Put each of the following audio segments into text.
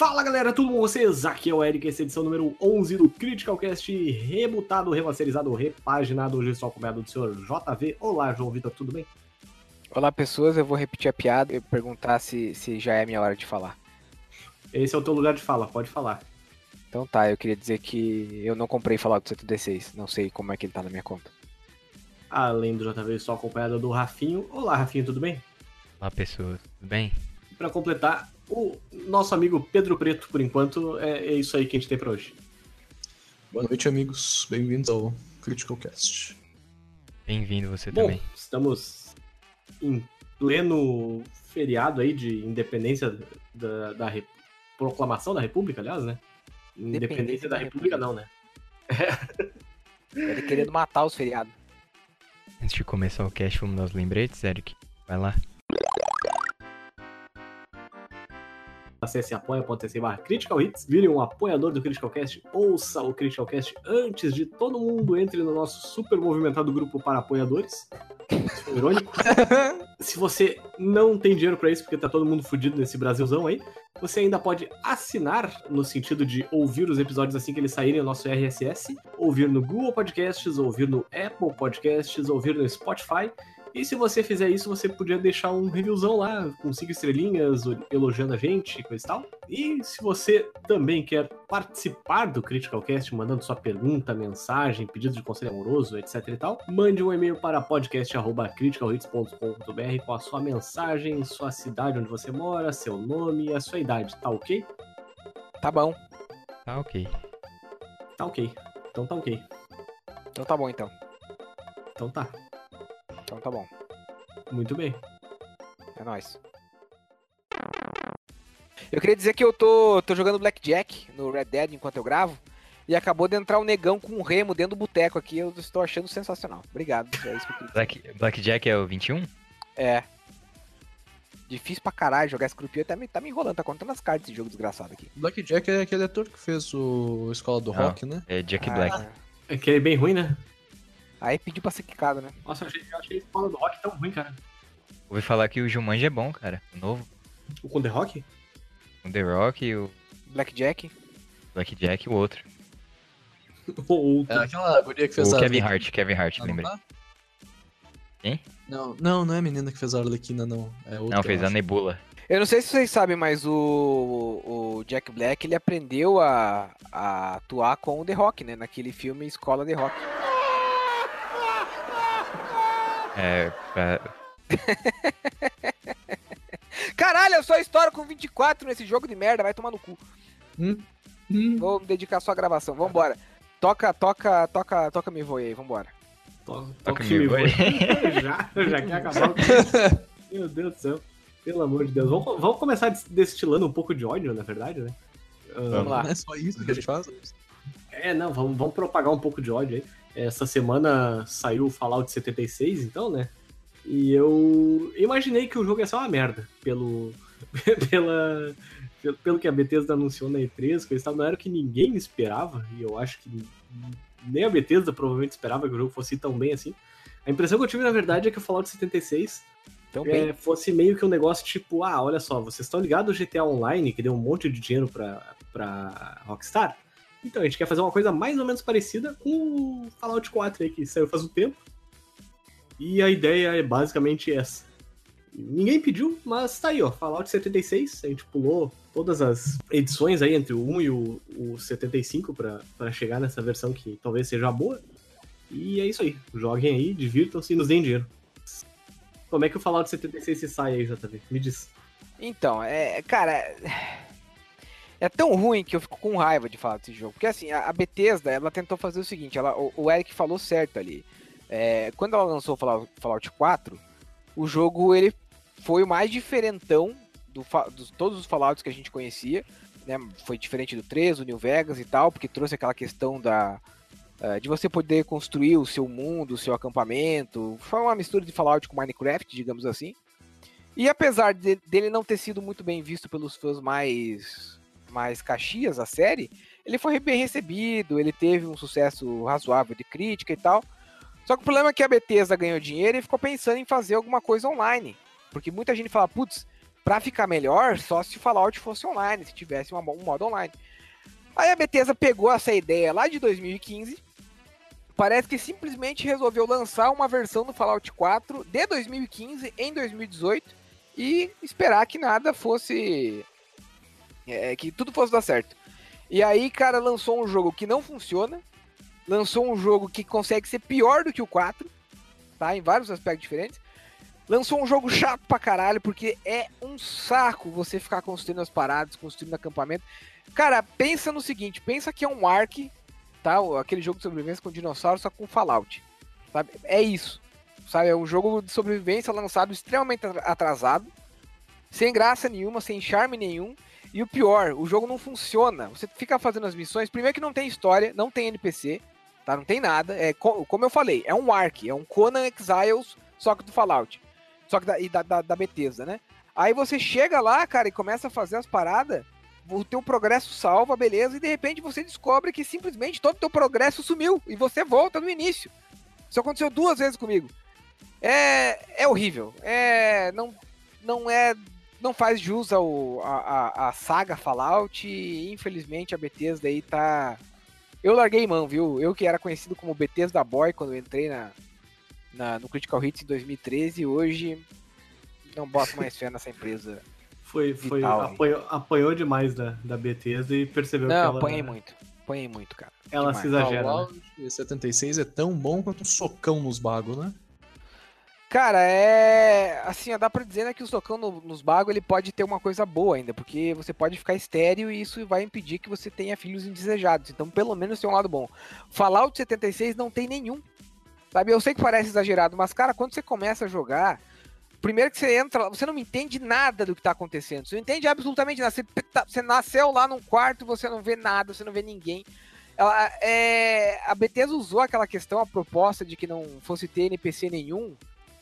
Fala galera, tudo com vocês? Aqui é o Eric, essa é a edição número 11 do Critical Cast, rebutado, remasterizado, repaginado, hoje só acompanhado do senhor JV. Olá, João Vitor, tudo bem? Olá pessoas, eu vou repetir a piada e perguntar se, se já é minha hora de falar. Esse é o teu lugar de fala, pode falar. Então tá, eu queria dizer que eu não comprei Fallout 76, não sei como é que ele tá na minha conta. Além do JV, só acompanhado do Rafinho. Olá, Rafinho, tudo bem? Olá pessoas, tudo bem? Pra completar, o nosso amigo Pedro Preto, por enquanto, é, é isso aí que a gente tem pra hoje. Boa noite, amigos. Bem-vindos ao Critical Cast. Bem-vindo você Bom, também. estamos em pleno feriado aí de independência da, da Re- proclamação da República, aliás, né? Independência da, da República, não, né? Ele querendo matar os feriados. Antes de começar o cast, vamos dar os lembretes, Eric. Vai lá. Acesse apoia.se barra Critical Hits, vire um apoiador do Critical Cast, ouça o Critical Cast antes de todo mundo entre no nosso super movimentado grupo para apoiadores. Isso foi irônico. Se você não tem dinheiro pra isso, porque tá todo mundo fudido nesse Brasilzão aí, você ainda pode assinar no sentido de ouvir os episódios assim que eles saírem no nosso RSS, ouvir no Google Podcasts, ouvir no Apple Podcasts, ouvir no Spotify. E se você fizer isso, você podia deixar um reviewzão lá, com cinco estrelinhas, elogiando a gente, coisa e tal. E se você também quer participar do Critical Cast, mandando sua pergunta, mensagem, pedido de conselho amoroso, etc e tal, mande um e-mail para podcast.criticalhits.com.br com a sua mensagem, sua cidade onde você mora, seu nome e a sua idade, tá ok? Tá bom. Tá ok. Tá ok. Então tá ok. Então tá bom então. Então tá. Então tá bom. Muito bem. É nóis. Eu queria dizer que eu tô, tô jogando Blackjack no Red Dead enquanto eu gravo. E acabou de entrar um negão com um remo dentro do boteco aqui. Eu estou achando sensacional. Obrigado. É isso que eu queria dizer. Black, Blackjack é o 21? É. Difícil pra caralho jogar esse grupinho. Tá me, tá me enrolando, tá contando as cartas desse jogo desgraçado aqui. Blackjack é aquele ator que fez o Escola do Não. Rock, né? É Jack Ah, Black. É que é bem ruim, né? Aí pediu pra ser quicado, né? Nossa, eu achei, eu achei a escola do rock tão ruim, cara. Ouvi falar que o Jumanji é bom, cara. O novo. O com The Rock? O The Rock, o Blackjack. Blackjack e o outro. Ou outro. É aquela guria que fez O a Kevin Arlequina. Hart, Kevin Hart, Ah, não lembrei. tá? Quem? Não, não, não é a menina que fez a Arlequina, não. É outra. Não, fez a. Nebula. Eu não sei se vocês sabem, mas o, o Jack Black ele aprendeu a, a atuar com o The Rock, né? Naquele filme Escola The Rock. É, pra... Caralho, eu sou história com 24 nesse jogo de merda, vai tomar no cu. Hum, hum. Vou me dedicar só à gravação, vambora. Toca, toca, toca, toca me voe aí, vambora. To- Toca Toca me voe. já, já quer acabar isso. Meu Deus do céu. Pelo amor de Deus. Vamos, vamos começar des- destilando um pouco de ódio, na verdade, né? Ah, Vamos lá. Não é só isso que a gente faz? É, não, vamos, vamos propagar um pouco de ódio aí. Essa semana saiu o Fallout 76, então, né? E eu imaginei que o jogo ia ser uma merda. Pelo, pela, pelo, pelo que a Bethesda anunciou na E3, coisa e tal. Não era o que ninguém esperava. E eu acho que nem a Bethesda provavelmente esperava que o jogo fosse tão bem assim. A impressão que eu tive, na verdade, é que o Fallout 76 Então, é, fosse meio que um negócio tipo, ah, olha só, vocês estão ligados ao GTA Online, que deu um monte de dinheiro pra, pra Rockstar? Então, a gente quer fazer uma coisa mais ou menos parecida com o Fallout 4 aí, que saiu faz um tempo. E a ideia é basicamente essa. Ninguém pediu, mas tá aí, ó. Fallout 76, a gente pulou todas as edições aí entre o 1 e o, o 75 pra, pra chegar nessa versão que talvez seja boa. E é isso aí. Joguem aí, divirtam-se e nos deem dinheiro. Como é que o Fallout 76 se sai aí, JV? Me diz. Então, é. Cara. É tão ruim que eu fico com raiva de falar desse jogo. Porque assim, a Bethesda, ela tentou fazer o seguinte, ela, o, o Eric falou certo ali. É, quando ela lançou Fallout, Fallout 4, o jogo ele foi o mais diferentão do, dos todos os Fallouts que a gente conhecia. Né? Foi diferente do 3, do New Vegas e tal, porque trouxe aquela questão da, uh, de você poder construir o seu mundo, o seu acampamento. Foi uma mistura de Fallout com Minecraft, digamos assim. E apesar de, dele não ter sido muito bem visto pelos fãs mais, mais caxias, a série, ele foi bem recebido, ele teve um sucesso razoável de crítica e tal. Só que o problema é que a Bethesda ganhou dinheiro e ficou pensando em fazer alguma coisa online. Porque muita gente fala, putz, pra ficar melhor, só se Fallout fosse online, se tivesse uma, um modo online. Aí a Bethesda pegou essa ideia lá de 2015, parece que simplesmente resolveu lançar uma versão do Fallout 4 de 2015 em 2018 e esperar que nada fosse. É, que tudo fosse dar certo. E aí, cara, lançou um jogo que não funciona, lançou um jogo que consegue ser pior do que o 4, tá? Em vários aspectos diferentes. Lançou um jogo chato pra caralho, porque é um saco você ficar construindo as paradas, construindo acampamento. Cara, pensa no seguinte, pensa que é um Ark, tá? Aquele jogo de sobrevivência com dinossauro, só com Fallout. Sabe? É isso. Sabe? É um jogo de sobrevivência lançado extremamente atrasado, sem graça nenhuma, sem charme nenhum. E o pior, o jogo não funciona. Você fica fazendo as missões, primeiro que não tem história, não tem NPC, tá? Não tem nada. É como eu falei, é um Ark, é um Conan Exiles, só que do Fallout. Só que da, e da, da, da Bethesda, né? Aí você chega lá, cara, e começa a fazer as paradas, o teu progresso salva, beleza, e de repente você descobre que simplesmente todo o teu progresso sumiu e você volta no início. Isso aconteceu duas vezes comigo. É, é horrível. É, não, não é, não faz jus ao, a, a, a saga Fallout. E, infelizmente a Bethesda aí tá. Eu larguei mão, viu? Eu que era conhecido como Bethesda Boy quando eu entrei na, na, no Critical Hits em 2013 hoje não boto mais fé nessa empresa. Foi, foi apoiou, apoiou, demais da, da Bethesda e percebeu não, que ela... Não, apanhei muito. Apanhei muito, cara. Ela demais. se exagera. Né? 76 é tão bom quanto um socão nos bagos, né? Cara, é. Assim, dá pra dizer né, que o socão no, nos bagos ele pode ter uma coisa boa ainda, porque você pode ficar estéreo e isso vai impedir que você tenha filhos indesejados. Então, pelo menos tem um lado bom. Fallout 76 não tem nenhum. Sabe, eu sei que parece exagerado, mas, cara, quando você começa a jogar, primeiro que você entra, você não entende nada do que tá acontecendo. Você não entende absolutamente nada. Você, tá, você nasceu lá num quarto, você não vê nada, você não vê ninguém. Ela, é, a Bethesda usou aquela questão, a proposta de que não fosse ter NPC nenhum,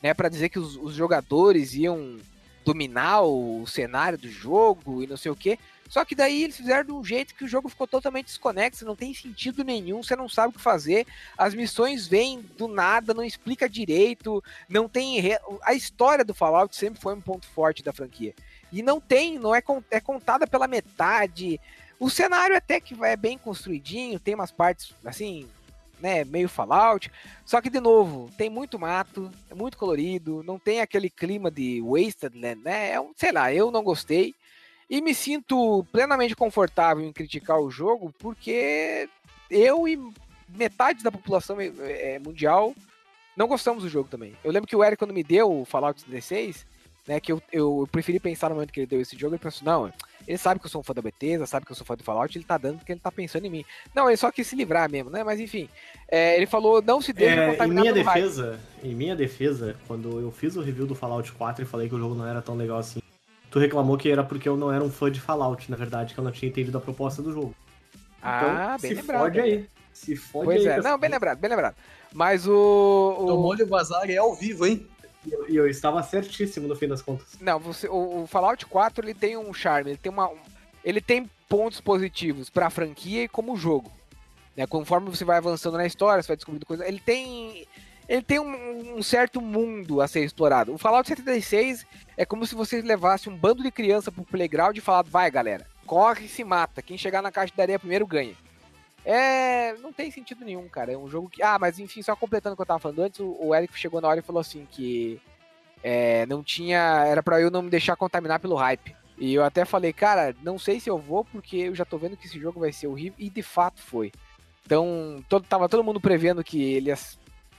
né, para dizer que os, os, jogadores iam dominar o cenário do jogo e não sei o que. Só que daí eles fizeram de um jeito que o jogo ficou totalmente desconexo, não tem sentido nenhum, você não sabe o que fazer, as missões vêm do nada, não explica direito, não tem. Re... A história do Fallout sempre foi um ponto forte da franquia. E não tem, não é, é contada pela metade. O cenário até que é bem construidinho, tem umas partes assim, né, meio Fallout. Só que, de novo, tem muito mato, é muito colorido, não tem aquele clima de Wasteland, né? É um, sei lá, eu não gostei. E me sinto plenamente confortável em criticar o jogo, porque eu e metade da população é, mundial não gostamos do jogo também. Eu lembro que o Eric, quando me deu o Fallout 16, né, que eu, eu, preferi pensar no momento que ele deu esse jogo, ele pensou, não, ele sabe que eu sou um fã da Bethesda, sabe que eu sou fã do Fallout, ele tá dando porque ele tá pensando em mim. Não, ele só quis se livrar mesmo, né, mas enfim, é, ele falou, não se deixe é, Em minha defesa, em minha defesa, quando eu fiz o review do Fallout 4 e falei que o jogo não era tão legal assim, Tu reclamou que era porque eu não era um fã de Fallout, na verdade, que eu não tinha entendido a proposta do jogo. Ah, então, bem se lembrado. Fode aí. Se fode pois aí. é, não, bem lembrado, bem lembrado. Mas o. o... Tomou-lhe o bazar é ao vivo, hein? E eu, eu, estava certíssimo no fim das contas. Não, você, o, o, Fallout 4 ele tem um charme, ele tem uma. Ele tem pontos positivos para a franquia e como jogo. Né? Conforme você vai avançando na história, você vai descobrindo coisas. Ele tem ele tem um, um, certo mundo a ser explorado. O Fallout 76 é como se você levasse um bando de criança pro playground e falasse, vai galera, corre e se mata. Quem chegar na caixa de areia primeiro ganha. É. Não tem sentido nenhum, cara. É um jogo que. Ah, mas enfim, só completando o que eu tava falando antes, o, Eric chegou na hora e falou assim que. É, não tinha. Era para eu não me deixar contaminar pelo hype. E eu até falei, cara, não sei se eu vou, porque eu já tô vendo que esse jogo vai ser horrível. E de fato foi. Então, todo, tava todo mundo prevendo que ele ia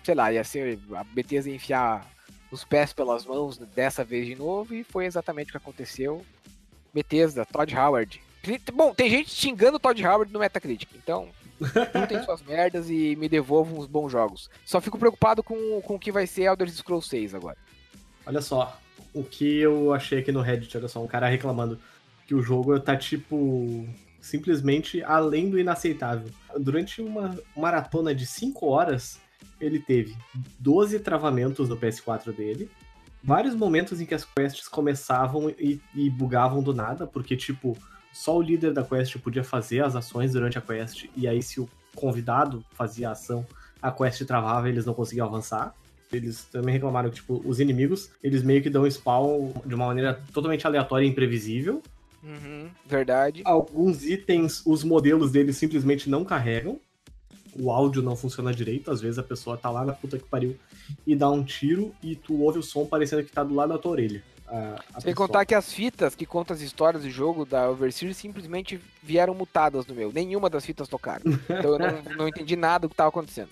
sei lá, ia ser a Bethesda ia enfiar os pés pelas mãos dessa vez de novo e foi exatamente o que aconteceu. Bethesda, Todd Howard. Bom, tem gente xingando o Todd Howard no Metacritic, então Juntem suas merdas e me devolvam os bons jogos. Só fico preocupado com, com o que vai ser Elder Scrolls 6 agora. Olha só, o que eu achei aqui no Reddit, olha só, um cara reclamando que o jogo tá tipo simplesmente além do inaceitável. Durante uma maratona de 5 horas, ele teve 12 travamentos no PS4 dele, vários momentos em que as quests começavam e, e bugavam do nada, porque tipo, só o líder da quest podia fazer as ações durante a quest, e aí se o convidado fazia a ação, a quest travava e eles não conseguiam avançar. Eles também reclamaram que, tipo, os inimigos, eles meio que dão spawn de uma maneira totalmente aleatória e imprevisível. Uhum, verdade. Alguns itens, os modelos deles simplesmente não carregam. O áudio não funciona direito. Às vezes a pessoa tá lá na puta que pariu e dá um tiro e tu ouve o som parecendo que tá do lado da tua orelha. A, a Sem contar que as fitas que contam as histórias do jogo da Overseer simplesmente vieram mutadas no meu. Nenhuma das fitas tocaram. Então eu não, não entendi nada do que tava acontecendo.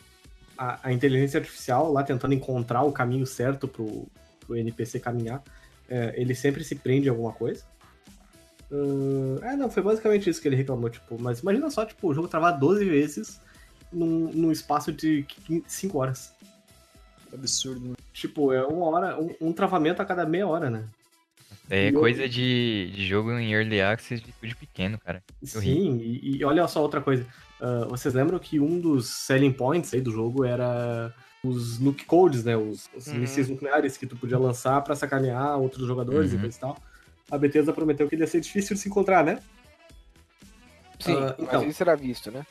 a, a inteligência artificial lá tentando encontrar o caminho certo pro, pro NPC caminhar, é, ele sempre se prende em alguma coisa. Ahn, é, não, foi basicamente isso que ele reclamou, tipo, mas imagina só, tipo, o jogo travar 12 vezes num, num espaço de 5 horas. Absurdo, né? Tipo, é uma hora, um, um travamento a cada meia hora, né? É E eu- coisa de, de jogo em Early Access de estúdio pequeno, cara. horrível. Sim, e, e olha só outra coisa. Ah, vocês lembram que um dos selling points aí do jogo era os nuke codes, né? Os, os Uhum. mísseis nucleares que tu podia lançar pra sacanear outros jogadores e Uhum. coisa e tal. A Bethesda prometeu que ia ser difícil de se encontrar, né? Sim, Ah, então. mas isso era visto, né?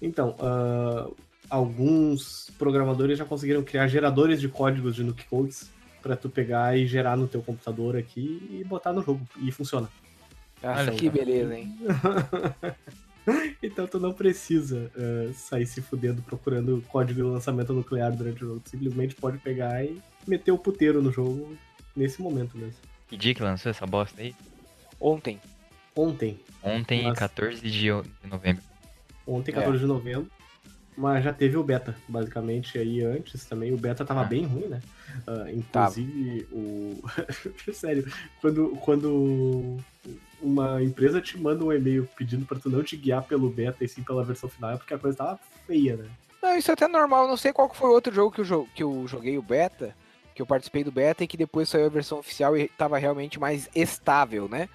Então, ah, alguns programadores já conseguiram criar geradores de códigos de nuke codes pra tu pegar e gerar no teu computador aqui e botar no jogo. E funciona. Nossa, Olha que só. beleza, hein? Então tu não precisa eh, sair se fudendo procurando código de lançamento nuclear durante o jogo. Tu simplesmente pode pegar e meter o puteiro no jogo nesse momento mesmo. Que dia que lançou essa bosta aí? Ontem. Ontem. Ontem, Nossa. 14 de de novembro. Ontem, É. 14 de novembro. Mas já teve o beta, basicamente, aí antes também. O beta tava Ah. bem ruim, né? Ah, inclusive, o. Sério, quando, quando uma empresa te manda um e-mail pedindo pra tu não te guiar pelo beta e sim pela versão final, é porque a coisa tava feia, né? Não, isso é até normal. Não sei qual que foi o outro jogo que eu, jo- que eu joguei o beta, que eu participei do beta e que depois saiu a versão oficial e tava realmente mais estável, né?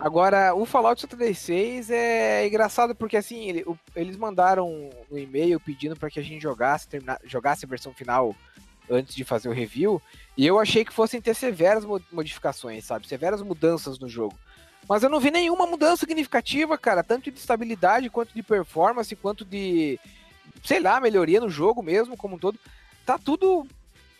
Agora, o Fallout 76 é engraçado porque assim, ele- o- eles mandaram um e-mail pedindo para que a gente jogasse, termina- jogasse a versão final antes de fazer o review, e eu achei que fossem ter severas mo- modificações, sabe? Severas mudanças no jogo. Mas eu não vi nenhuma mudança significativa, cara, tanto de estabilidade quanto de performance, quanto de sei lá, melhoria no jogo mesmo, como um todo. Tá tudo.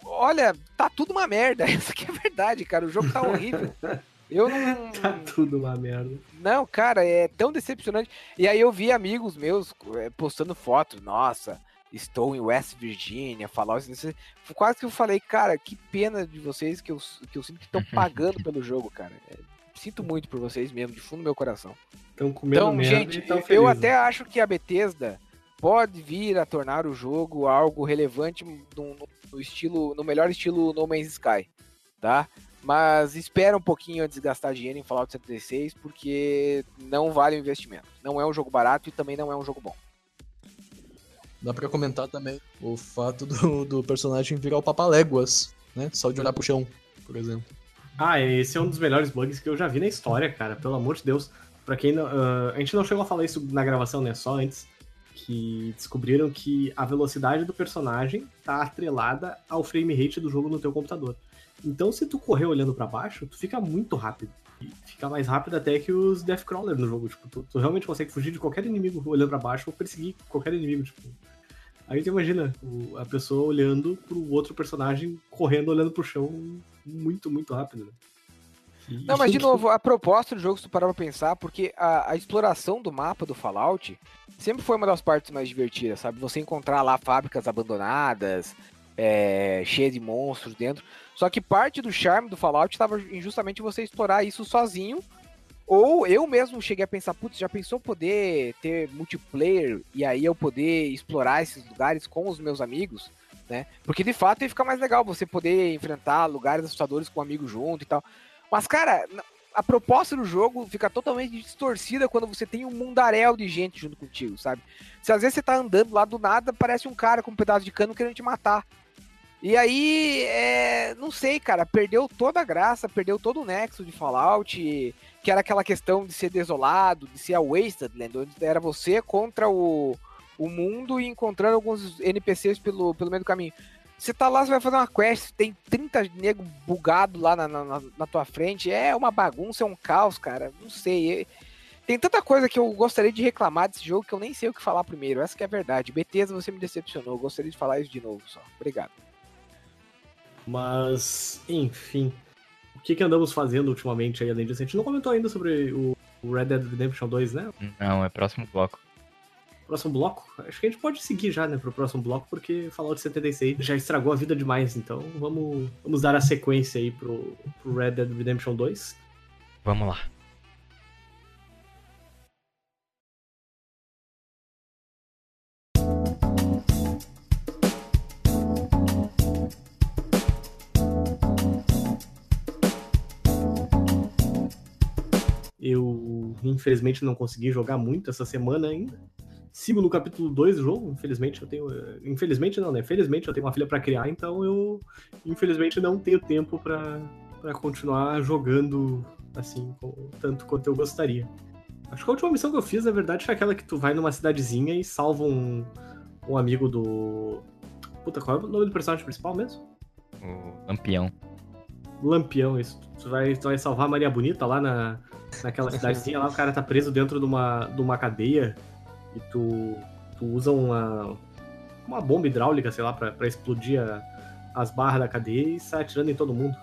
Olha, tá tudo uma merda. Essa que é a verdade, cara. O jogo tá horrível. Eu não. Tá tudo uma merda. Não, cara, é tão decepcionante. E aí eu vi amigos meus é, postando fotos. Nossa, estou em West Virginia, falar isso. Quase que eu falei, cara, que pena de vocês que eu, que eu sinto que estão pagando pelo jogo, cara. É, sinto muito por vocês mesmo, de fundo do meu coração. Estão comendo Então, merda gente, eu felizes. até acho que a Bethesda pode vir a tornar o jogo algo relevante no, no- no estilo, no melhor estilo No Man's Sky, tá? Mas espera um pouquinho antes de gastar dinheiro em Fallout 76, porque não vale o investimento. Não é um jogo barato e também não é um jogo bom. Dá pra comentar também o fato do, do personagem virar o Papaléguas, né? Só de olhar pro chão, por exemplo. Ah, esse é um dos melhores bugs que eu já vi na história, cara. Pelo amor de Deus. Pra quem não. ah, a gente não chegou a falar isso na gravação, né? Só antes. Que descobriram que a velocidade do personagem tá atrelada ao frame rate do jogo no teu computador. Então, se tu correr olhando pra baixo, tu fica muito rápido. E fica mais rápido até que os Deathcrawler no jogo. Tipo, tu, tu realmente consegue fugir de qualquer inimigo olhando pra baixo ou perseguir qualquer inimigo, tipo. Aí tu imagina o- a pessoa olhando pro outro personagem correndo olhando pro chão muito, muito rápido. né? E- Não, mas de novo, a proposta do jogo, se tu parar pra pensar, porque a, a exploração do mapa do Fallout sempre foi uma das partes mais divertidas, sabe? Você encontrar lá fábricas abandonadas, é, cheias de monstros dentro. Só que parte do charme do Fallout estava justamente você explorar isso sozinho. Ou eu mesmo cheguei a pensar, putz, já pensou poder ter multiplayer e aí eu poder explorar esses lugares com os meus amigos, né? Porque de fato ia ficar mais legal você poder enfrentar lugares assustadores com um amigo junto e tal. Mas, cara, a proposta do jogo fica totalmente distorcida quando você tem um mundaréu de gente junto contigo, sabe? Se às vezes você tá andando lá do nada, parece um cara com um pedaço de cano querendo te matar. E aí, é, não sei, cara, perdeu toda a graça, perdeu todo o nexo de Fallout, que era aquela questão de ser desolado, de ser a Wasteland, onde era você contra o, o mundo e encontrando alguns NPCs pelo, pelo meio do caminho. Você tá lá, você vai fazer uma quest, tem 30 nego bugado lá na, na, na tua frente, é uma bagunça, é um caos, cara, não sei. Tem tanta coisa que eu gostaria de reclamar desse jogo que eu nem sei o que falar primeiro, essa que é a verdade. Bethesda, você me decepcionou, eu gostaria de falar isso de novo só. Obrigado. Mas, enfim. O que, que andamos fazendo ultimamente aí, além disso? A gente não comentou ainda sobre o Red Dead Redemption 2, né? Não, é próximo bloco. Próximo bloco? Acho que a gente pode seguir já, né, pro próximo bloco, porque Fallout 76 já estragou a vida demais, então vamos, vamos dar a sequência aí pro, pro Red Dead Redemption 2. Vamos lá. Eu, infelizmente, não consegui jogar muito essa semana ainda. Sigo no capítulo 2 do jogo, infelizmente eu tenho. Infelizmente não, né? Felizmente eu tenho uma filha para criar, então eu, infelizmente, não tenho tempo para continuar jogando assim, tanto quanto eu gostaria. Acho que a última missão que eu fiz, na verdade, foi aquela que tu vai numa cidadezinha e salva um, um amigo do. Puta, qual é o nome do personagem principal mesmo? O Lampião. Lampião, isso. Tu vai, tu vai salvar a Maria Bonita lá na, naquela cidadezinha lá, o cara tá preso dentro de uma, de uma cadeia e tu, tu usa uma, uma bomba hidráulica, sei lá, pra, pra explodir a, as barras da cadeia e sai atirando em todo mundo.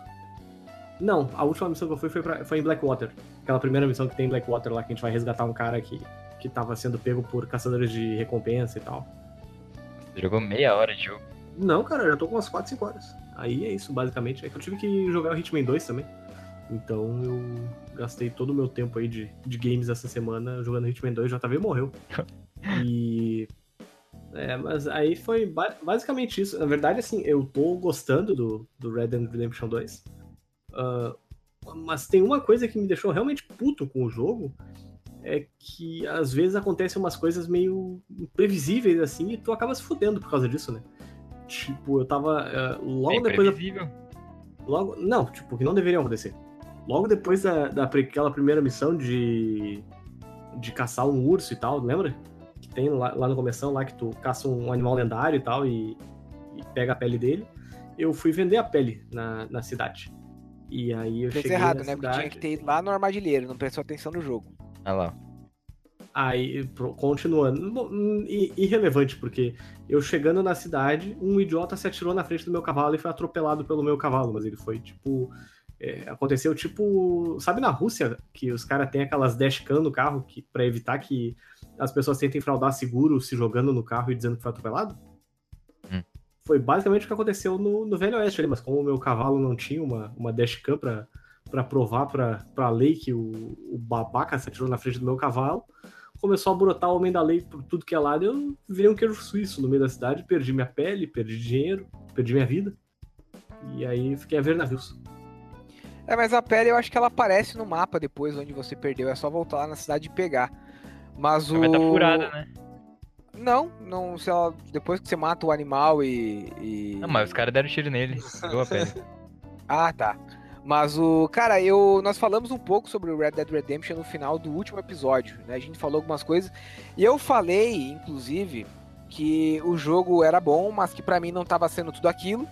Não, a última missão que eu fui foi, pra, foi em Blackwater. Aquela primeira missão que tem em Blackwater lá, que a gente vai resgatar um cara que, que tava sendo pego por caçadores de recompensa e tal. Você jogou meia hora de jogo? Não, cara, eu já tô com umas 4, 5 horas. Aí é isso, basicamente. É que eu tive que jogar o Hitman 2 também. Então eu gastei todo o meu tempo aí de, de games essa semana jogando Hitman 2, o JV morreu. e. É, mas aí foi ba basicamente isso. Na verdade, assim, eu tô gostando do, do Red Dead Redemption 2. Uh, mas tem uma coisa que me deixou realmente puto com o jogo. É que às vezes acontecem umas coisas meio imprevisíveis assim e tu acaba se fudendo por causa disso, né? Tipo, eu tava. Uh, logo é depois. Da... Logo. Não, tipo, que não deveriam acontecer logo depois da, daquela primeira missão de, de caçar um urso e tal, lembra? Que tem lá, lá no começo, lá que tu caça um animal lendário e tal e, e, pega a pele dele. Eu fui vender a pele na, na cidade. E aí eu Fez cheguei errado, na né? cidade... Porque tinha que ter ido lá no armadilheiro, não prestou atenção no jogo. Olha lá. Aí, continuando, hum, irrelevante, porque eu chegando na cidade, um idiota se atirou na frente do meu cavalo e foi atropelado pelo meu cavalo, mas ele foi, tipo, é, aconteceu tipo. Sabe na Rússia que os caras têm aquelas dashcam no carro que, para evitar que as pessoas tentem fraudar seguro se jogando no carro e dizendo que foi atropelado? Hum. Foi basicamente o que aconteceu no, no Velho Oeste ali, mas como o meu cavalo não tinha uma, uma dashcam pra, pra provar pra, pra lei que o, o babaca se atirou na frente do meu cavalo, começou a brotar o homem da lei por tudo que é lado. Eu virei um queijo suíço no meio da cidade, perdi minha pele, perdi dinheiro, perdi minha vida. E aí fiquei a ver navios. É, mas a pele eu acho que ela aparece no mapa depois onde você perdeu. É só voltar lá na cidade e pegar. Mas o. Tá furada, né? Não, não, se ela, depois que você mata o animal e. e... Não, mas os caras deram tiro nele. Pegou a pele. ah, tá. Mas o. Cara, eu. Nós falamos um pouco sobre o Red Dead Redemption no final do último episódio, né? A gente falou algumas coisas. E eu falei, inclusive, que o jogo era bom, mas que para mim não tava sendo tudo aquilo.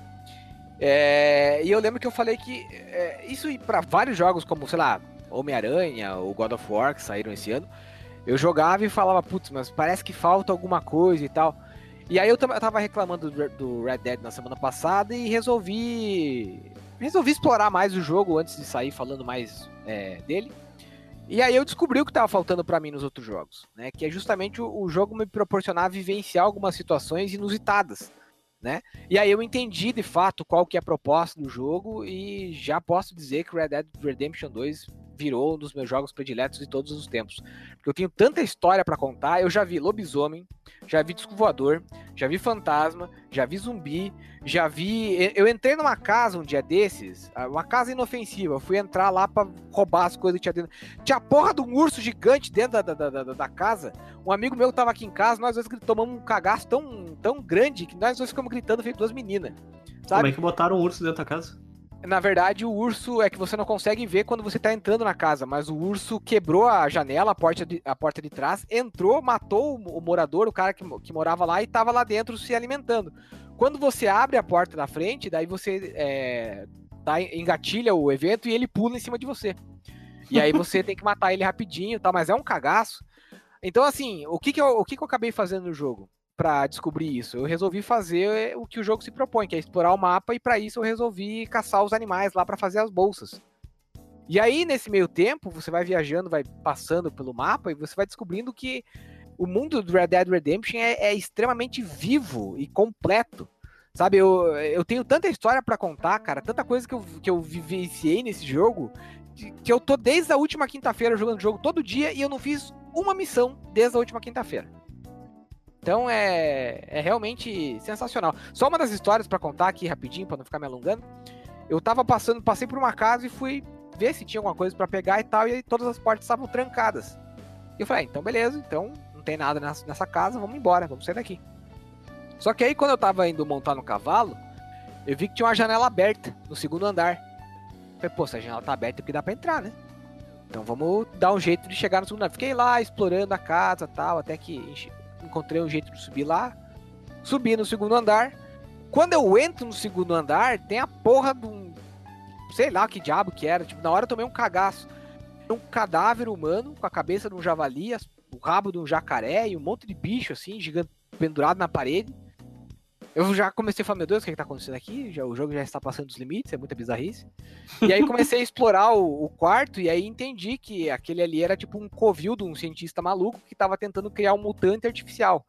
É, e eu lembro que eu falei que é, isso para vários jogos, como, sei lá, Homem-Aranha ou God of War, que saíram esse ano, eu jogava e falava, putz, mas parece que falta alguma coisa e tal. E aí eu, eu tava reclamando do, Red Dead na semana passada e resolvi. Resolvi explorar mais o jogo antes de sair falando mais é, dele. E aí eu descobri o que tava faltando para mim nos outros jogos, né? Que é justamente o, o jogo me proporcionar vivenciar algumas situações inusitadas né? E aí eu entendi de fato qual que é a proposta do jogo e já posso dizer que Red Dead Redemption 2 virou um dos meus jogos prediletos de todos os tempos. Porque eu tenho tanta história para contar. Eu já vi lobisomem, já vi disco voador, já vi fantasma, já vi zumbi, já vi. Eu entrei numa casa um dia desses, uma casa inofensiva. Fui entrar lá para roubar as coisas que tinha dentro. Tinha a porra de um urso gigante dentro da, da, da, da casa. Um amigo meu tava aqui em casa, nós dois tomamos um cagaço tão, tão grande que nós dois ficamos gritando feito duas meninas. Sabe? Como é que botaram um urso dentro da casa? Na verdade, o urso é que você não consegue ver quando você tá entrando na casa, mas o urso quebrou a janela, a porta de, a porta de trás, entrou, matou o, morador, o cara que, que morava lá e tava lá dentro se alimentando. Quando você abre a porta da frente, daí você é, tá, engatilha o evento e ele pula em cima de você. E aí você tem que matar ele rapidinho, tá? Mas é um cagaço. Então, assim, o que que eu, o que que eu acabei fazendo no jogo? Para descobrir isso. Eu resolvi fazer o que o jogo se propõe, que é explorar o mapa, e para isso eu resolvi caçar os animais lá para fazer as bolsas. E aí, nesse meio tempo, você vai viajando, vai passando pelo mapa e você vai descobrindo que o mundo do Red Dead Redemption é, é extremamente vivo e completo. Sabe, eu, eu tenho tanta história para contar, cara, tanta coisa que eu, que eu vivenciei nesse jogo, que, que eu tô desde a última quinta-feira jogando jogo todo dia e eu não fiz uma missão desde a última quinta-feira. Então é, é realmente sensacional. Só uma das histórias para contar aqui rapidinho, para não ficar me alongando. Eu tava passando, passei por uma casa e fui ver se tinha alguma coisa para pegar e tal, e aí todas as portas estavam trancadas. E eu falei, ah, então beleza, então não tem nada nessa, casa, vamos embora, vamos sair daqui. Só que aí quando eu tava indo montar no cavalo, eu vi que tinha uma janela aberta no segundo andar. Eu falei, pô, se a janela tá aberta é porque dá pra entrar, né? Então vamos dar um jeito de chegar no segundo andar. Fiquei lá explorando a casa tal, até que encontrei um jeito de subir lá. Subi no segundo andar. Quando eu entro no segundo andar, tem a porra de um. Sei lá que diabo que era. Tipo, na hora eu tomei um cagaço. Um cadáver humano com a cabeça de um javali, o rabo de um jacaré e um monte de bicho assim, gigante, pendurado na parede. Eu já comecei a falar, meu Deus, o que, é que tá acontecendo aqui? Já, o jogo já está passando dos limites, é muita bizarrice. E aí comecei a explorar o, o, quarto e aí entendi que aquele ali era tipo um covil de um cientista maluco que estava tentando criar um mutante artificial,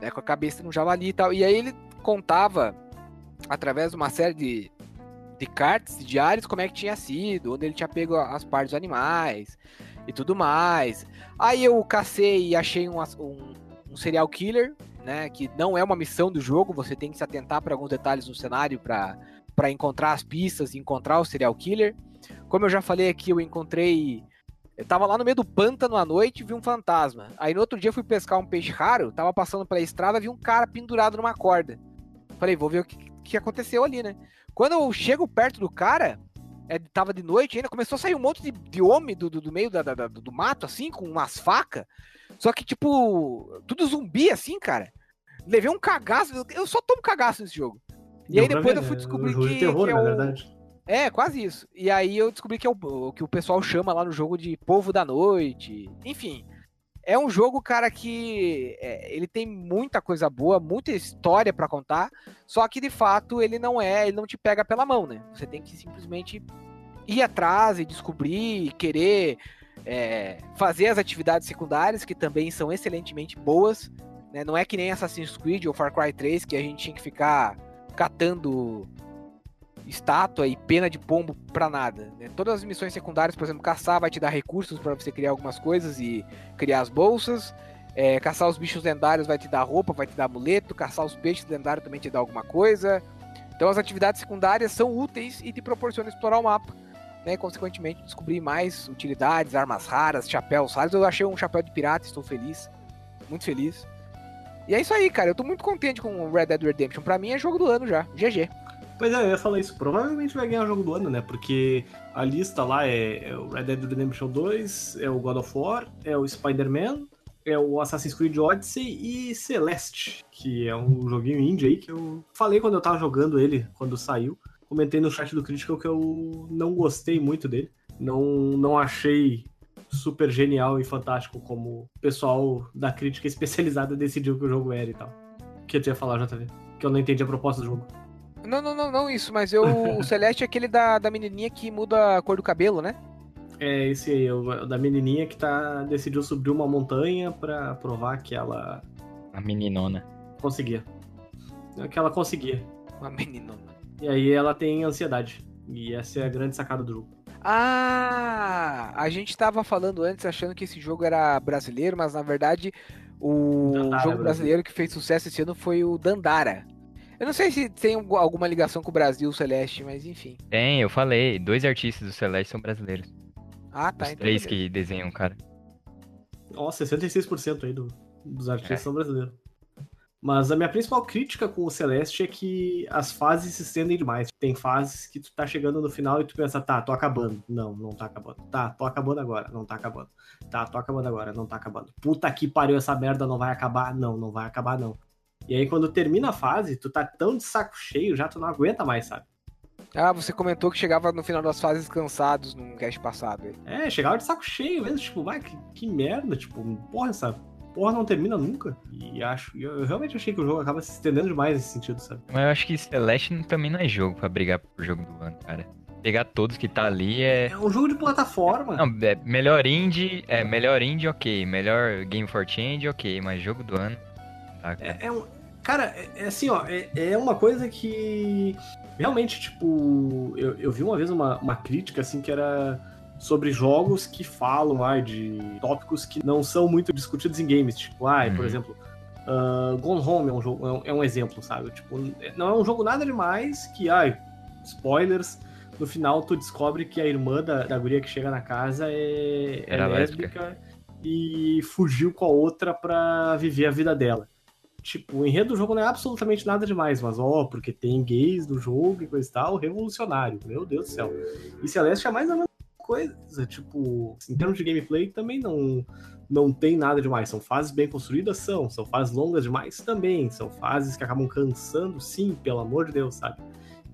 né, com a cabeça no javali e tal. E aí ele contava, através de uma série de, de cartas, de diários, como é que tinha sido, onde ele tinha pego as partes dos animais e tudo mais. Aí eu cacei e achei um, um, um serial killer né? Que não é uma missão do jogo, você tem que se atentar para alguns detalhes no cenário para encontrar as pistas e encontrar o serial killer. Como eu já falei aqui, eu encontrei. Eu tava lá no meio do pântano à noite e vi um fantasma. Aí no outro dia fui pescar um peixe raro, tava passando pela estrada, vi um cara pendurado numa corda. Falei, vou ver o que, que aconteceu ali, né? Quando eu chego perto do cara, é, tava de noite ainda, começou a sair um monte de, de homem do, do, do meio da, da, do mato, assim, com umas facas. Só que, tipo, tudo zumbi assim, cara. Levei um cagaço. Eu só tomo cagaço nesse jogo. E aí depois eu fui né? descobrir que, terror, que é o... É, quase isso. E aí eu descobri que é o que o pessoal chama lá no jogo de Povo da Noite. Enfim, é um jogo, cara, que é, ele tem muita coisa boa, muita história para contar, só que de fato ele não é, ele não te pega pela mão, né? Você tem que simplesmente ir atrás e descobrir, querer é, fazer as atividades secundárias, que também são excelentemente boas. Né? Não é que nem Assassin's Creed ou Far Cry 3, que a gente tinha que ficar catando estátua e pena de pombo pra nada. Né? Todas as missões secundárias, por exemplo, caçar vai te dar recursos para você criar algumas coisas e criar as bolsas. É, caçar os bichos lendários vai te dar roupa, vai te dar amuleto. Caçar os peixes lendários também te dá alguma coisa. Então as atividades secundárias são úteis e te proporcionam explorar o mapa né, consequentemente descobri mais utilidades, armas raras, chapéus raros. Eu achei um chapéu de pirata, estou feliz, muito feliz. E é isso aí, cara. Eu tô muito contente com o Red Dead Redemption. Pra mim é jogo do ano já. GG. Pois é, eu ia falar isso. Provavelmente vai ganhar o jogo do ano, né? Porque a lista lá é, é o Red Dead Redemption 2, é o God of War, é o Spider-Man, é o Assassin's Creed Odyssey e Celeste, que é um joguinho indie aí que eu falei quando eu tava jogando ele, quando saiu comentei no chat do Critical que eu não gostei muito dele. Não, não achei super genial e fantástico como o pessoal da crítica especializada decidiu que o jogo era e tal. O que eu tinha falar, JV? Que eu não entendi a proposta do jogo. Não, não, não, não isso, mas eu, o Celeste é aquele da, da menininha que muda a cor do cabelo, né? É, esse aí, o da menininha que tá, decidiu subir uma montanha pra provar que ela... A meninona. Conseguia. Que ela conseguia. Uma meninona. E aí ela tem ansiedade. E essa é a grande sacada do jogo. Ah, a gente tava falando antes achando que esse jogo era brasileiro, mas na verdade o Dandara jogo é brasileiro que fez sucesso esse ano foi o Dandara. Eu não sei se tem algu- alguma ligação com o Brasil Celeste, mas enfim. Tem, eu falei, dois artistas do Celeste são brasileiros. Ah, tá. Os então três que desenham, cara. Ó, 66% aí do, dos artistas É. são brasileiros. Mas a minha principal crítica com o Celeste é que as fases se estendem demais. Tem fases que tu tá chegando no final e tu pensa, tá, tô acabando. Não, não tá acabando. Tá, tô acabando agora. Não tá acabando. Tá, tô acabando agora. Não tá acabando. Puta que pariu, essa merda não vai acabar. Não, não vai acabar, não. E aí, quando termina a fase, tu tá tão de saco cheio, já tu não aguenta mais, sabe? Ah, você comentou que chegava no final das fases cansados num cast passado. É, chegava de saco cheio mesmo, tipo, vai, que, que merda, tipo, porra, essa porra não termina nunca. E acho, eu realmente achei que o jogo acaba se estendendo demais nesse sentido, sabe? Mas eu acho que Celeste também não é jogo pra brigar por jogo do ano, cara. Pegar todos que tá ali é. É um jogo de plataforma. Não, é melhor indie, é melhor indie, ok. Melhor Game for Change, ok. Mas jogo do ano. Tá, cara. É, é um. Cara, é, é assim, ó, é, é uma coisa que. Realmente, tipo, eu, eu vi uma vez uma, uma crítica, assim, que era sobre jogos que falam, ah, de tópicos que não são muito discutidos em games. Tipo, ah, por Uhum. exemplo, ah, Gone Home é um, jogo, é um, é um exemplo, sabe? Tipo, não é um jogo nada demais que, ai, spoilers, no final tu descobre que a irmã da, da guria que chega na casa é, é lésbica e fugiu com a outra pra viver a vida dela. Tipo, o enredo do jogo não é absolutamente nada demais, mas ó, porque tem gays no jogo e coisa e tal, revolucionário. Meu Deus do céu. E Celeste é mais a mesma coisa. Tipo, em termos de gameplay também não, não tem nada demais. São fases bem construídas? São. São fases longas demais? Também. São fases que acabam cansando? Sim, pelo amor de Deus, sabe?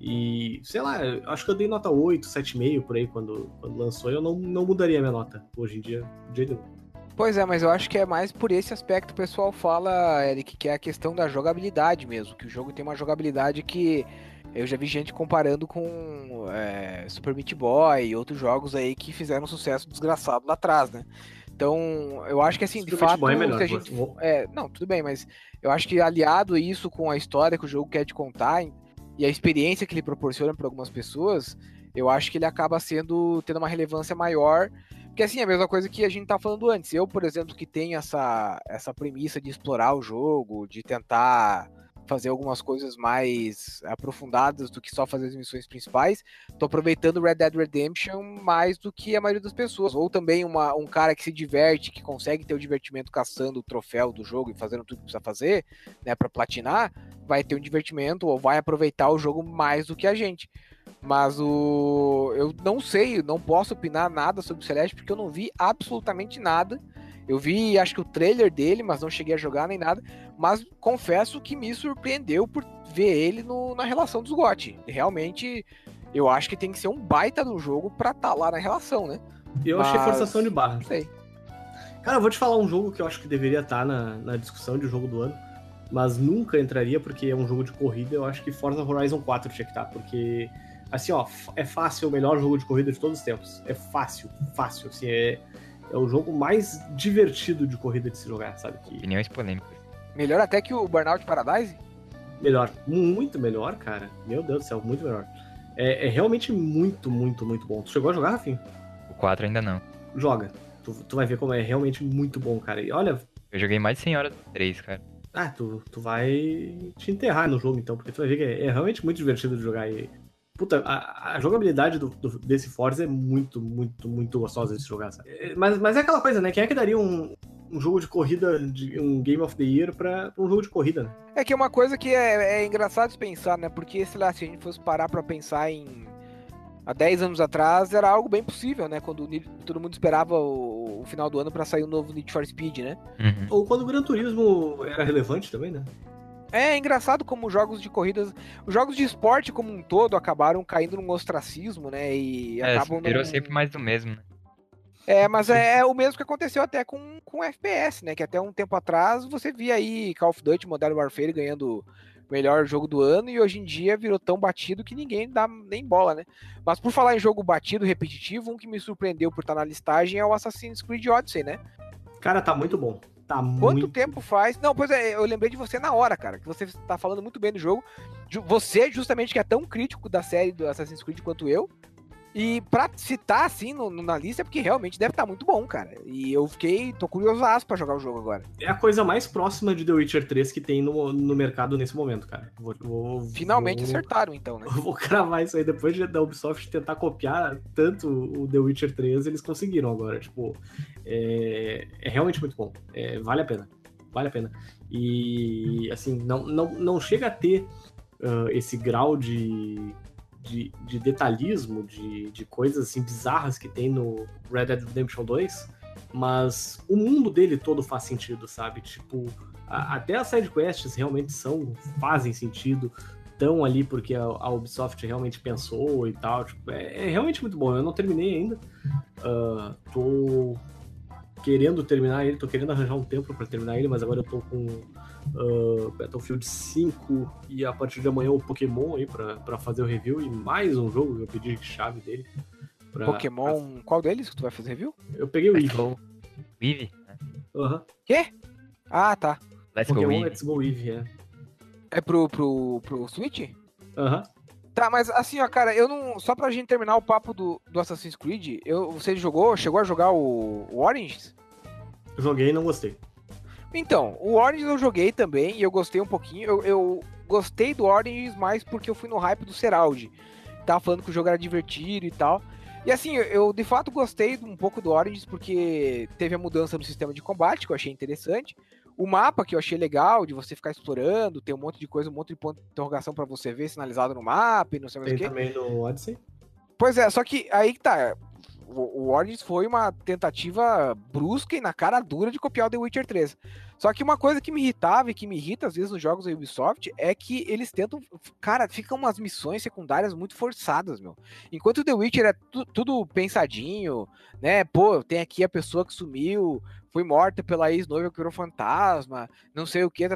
E, sei lá, acho que eu dei nota 8, 7,5 por aí quando, quando lançou. Eu não, não mudaria minha nota hoje em dia, de jeito nenhum. Pois é, mas eu acho que é mais por esse aspecto que o pessoal fala, Eric, que é a questão da jogabilidade mesmo. Que o jogo tem uma jogabilidade que eu já vi gente comparando com é, Super Meat Boy e outros jogos aí que fizeram um sucesso desgraçado lá atrás, né? Então, eu acho que assim, de Super Meat fato, Boy é melhor, se a gente É, não, tudo bem, mas eu acho que aliado isso com a história que o jogo quer te contar e a experiência que ele proporciona para algumas pessoas, eu acho que ele acaba sendo tendo uma relevância maior. Porque assim, é a mesma coisa que a gente tá falando antes. Eu, por exemplo, que tenho essa, essa premissa de explorar o jogo, de tentar fazer algumas coisas mais aprofundadas do que só fazer as missões principais, tô aproveitando Red Dead Redemption mais do que a maioria das pessoas. Ou também uma, um cara que se diverte, que consegue ter o divertimento caçando o troféu do jogo e fazendo tudo que precisa fazer, né, para platinar, vai ter um divertimento ou vai aproveitar o jogo mais do que a gente. Mas o eu não sei, não posso opinar nada sobre o Celeste porque eu não vi absolutamente nada. Eu vi, acho que o trailer dele, mas não cheguei a jogar nem nada. Mas confesso que me surpreendeu por ver ele no- na relação dos GOT. Realmente, eu acho que tem que ser um baita do jogo pra estar lá na relação, né? Eu achei Mas- forçação de barra. Sei. Cara, eu vou te falar um jogo que eu acho que deveria estar na, na discussão de jogo do ano, mas nunca entraria porque é um jogo de corrida. Eu acho que Forza Horizon 4 tinha que estar, porque, assim, ó, é fácil o melhor jogo de corrida de todos os tempos. É fácil, fácil, assim, é, é o jogo mais divertido de corrida de se jogar, sabe? Que Opiniões polêmicas. Melhor até que o Burnout Paradise? melhor, muito melhor, cara. Meu Deus do céu, muito melhor. É, é realmente muito, muito, muito bom. Tu chegou a jogar, Rafinha? O 4 ainda não. Joga. Tu, tu vai ver como é realmente muito bom, cara. E olha, Eu joguei mais de 100 horas do 3, cara. Ah, tu, tu vai te enterrar no jogo então, porque tu vai ver que é, é realmente muito divertido de jogar. E, puta, a, a jogabilidade do, do- desse Forza é muito, muito, muito gostosa de se jogar, sabe? É, Mas, mas é aquela coisa, né? Quem é que daria um, um jogo de corrida, de, um Game of the Year pra, pra um jogo de corrida, né? É que é uma coisa que é, é engraçado de pensar, né? Porque, sei lá, se a gente fosse parar pra pensar em. Há 10 anos atrás era algo bem possível, né? Quando o todo mundo esperava o, o final do ano pra sair um novo Need for Speed, né? Uhum. Ou quando o Gran Turismo era relevante também, né? É engraçado como os jogos de corridas, os jogos de esporte como um todo acabaram caindo num ostracismo, né? E É, acabam virou num- sempre mais do mesmo, né? É, mas é, é o mesmo que aconteceu até com, com FPS, né? Que até um tempo atrás você via aí Call of Duty Modern Warfare ganhando o melhor jogo do ano e hoje em dia virou tão batido que ninguém dá nem bola, né? Mas por falar em jogo batido, repetitivo, um que me surpreendeu por estar na listagem é o Assassin's Creed Odyssey, né? Cara, tá muito bom. Tá Quanto muito. tempo faz? Não, pois é, eu lembrei de você na hora, cara, que você tá falando muito bem do jogo. Você, justamente, que é tão crítico da série do Assassin's Creed quanto eu, E pra citar, assim, no, no- na lista, é porque realmente deve estar muito bom, cara. E eu fiquei, tô curioso pra jogar o jogo agora. É a coisa mais próxima de The Witcher 3 que tem no, no mercado nesse momento, cara. Vou, vou- Finalmente vou- acertaram, então, né? Vou cravar isso aí. Depois de, da Ubisoft tentar copiar tanto o The Witcher 3, eles conseguiram agora. Tipo, é, é realmente muito bom. É, vale a pena. Vale a pena. E, assim, não, não, não chega a ter ah, esse grau de, de, de detalhismo, de, de coisas assim bizarras que tem no Red Dead Redemption 2, mas o mundo dele todo faz sentido, sabe? Tipo, a- até as sidequests realmente são, fazem sentido estão ali porque a, a Ubisoft realmente pensou e tal. Tipo, é, é realmente muito bom. Eu não terminei ainda. Ah, tô querendo terminar ele, tô querendo arranjar um tempo pra terminar ele, mas agora eu tô com ah, Battlefield 5 e a partir de amanhã o Pokémon aí pra, pra fazer o review e mais um jogo que eu pedi chave dele. pra- Pokémon, qual deles que tu vai fazer review? Eu peguei o Let's Eevee. go. Vive? Aham. Ah, tá. Let's go, Pokémon Vive. Let's Go Eevee, é. É pro, pro, pro Switch? Aham. Tá, mas assim, ó, cara, eu não. Só pra gente terminar o papo do, do Assassin's Creed, eu, você jogou, chegou a jogar o, o Origins? Joguei e não gostei. Então, o Origins eu joguei também e eu gostei um pouquinho. Eu, eu gostei do Origins mais porque eu fui no hype do Seraldi. Tava falando que o jogo era divertido e tal. E assim, eu, de fato gostei um pouco do Origins porque teve a mudança no sistema de combate, que eu achei interessante. O mapa que eu achei legal, de você ficar explorando, tem um monte de coisa, um monte de ponto de interrogação pra você ver sinalizado no mapa e não sei mais o Tem que. também no Odyssey. Pois é, só que aí que tá. O, o Origins foi uma tentativa brusca e na cara dura de copiar o The Witcher 3. Só que uma coisa que me irritava e que me irrita às vezes nos jogos da Ubisoft é que eles tentam. Cara, ficam umas missões secundárias muito forçadas, meu. Enquanto o The Witcher é tu- tudo pensadinho, né? Pô, tem aqui a pessoa que sumiu, foi morta pela ex-noiva que virou fantasma, não sei o que.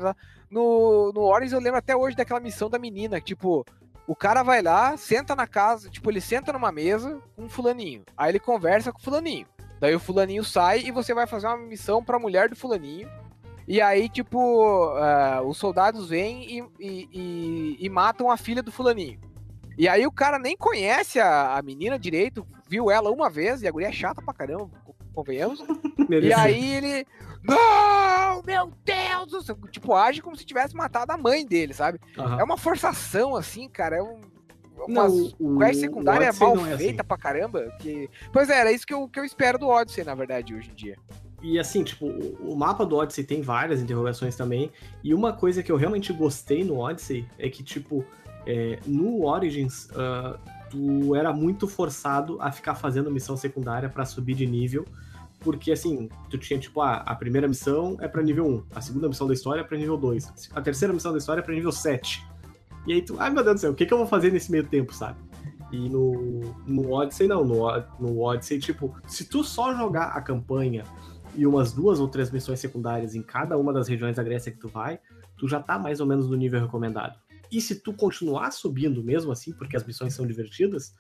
No, no Origins eu lembro até hoje daquela missão da menina, que, tipo, o cara vai lá, senta na casa, tipo, ele senta numa mesa com um fulaninho. Aí ele conversa com o fulaninho. Daí o fulaninho sai e você vai fazer uma missão pra mulher do fulaninho. E aí, tipo, ah, os soldados vêm e, e, e- e matam a filha do fulaninho. E aí o cara nem conhece a, a menina direito, viu ela uma vez, e a guria é chata pra caramba, convenhamos. E aí ele. Não, meu Deus! do céu", Tipo, age como se tivesse matado a mãe dele, sabe? Aham. É uma forçação, assim, cara. É um. Não, Uma o- quest o secundária Odyssey mal não é feita assim. pra caramba. Que... Pois é, era isso que eu, que eu espero do Odyssey, na verdade, hoje em dia. E assim, tipo, o o mapa do Odyssey tem várias interrogações também. E uma coisa que eu realmente gostei no Odyssey é que, tipo, é, no Origins, ah, tu era muito forçado a ficar fazendo missão secundária pra subir de nível. Porque, assim, tu tinha, tipo, ah, a primeira missão é pra nível 1, a segunda missão da história é pra nível 2, a terceira missão da história é pra nível 7. E aí tu, ai meu Deus do céu, o que, que eu vou fazer nesse meio tempo, sabe? E no, no Odyssey, não. No, no Odyssey, tipo, se tu só jogar a campanha e umas duas ou três missões secundárias em cada uma das regiões da Grécia que tu vai, tu já tá mais ou menos no nível recomendado. E se tu continuar subindo mesmo assim, porque as missões são divertidas,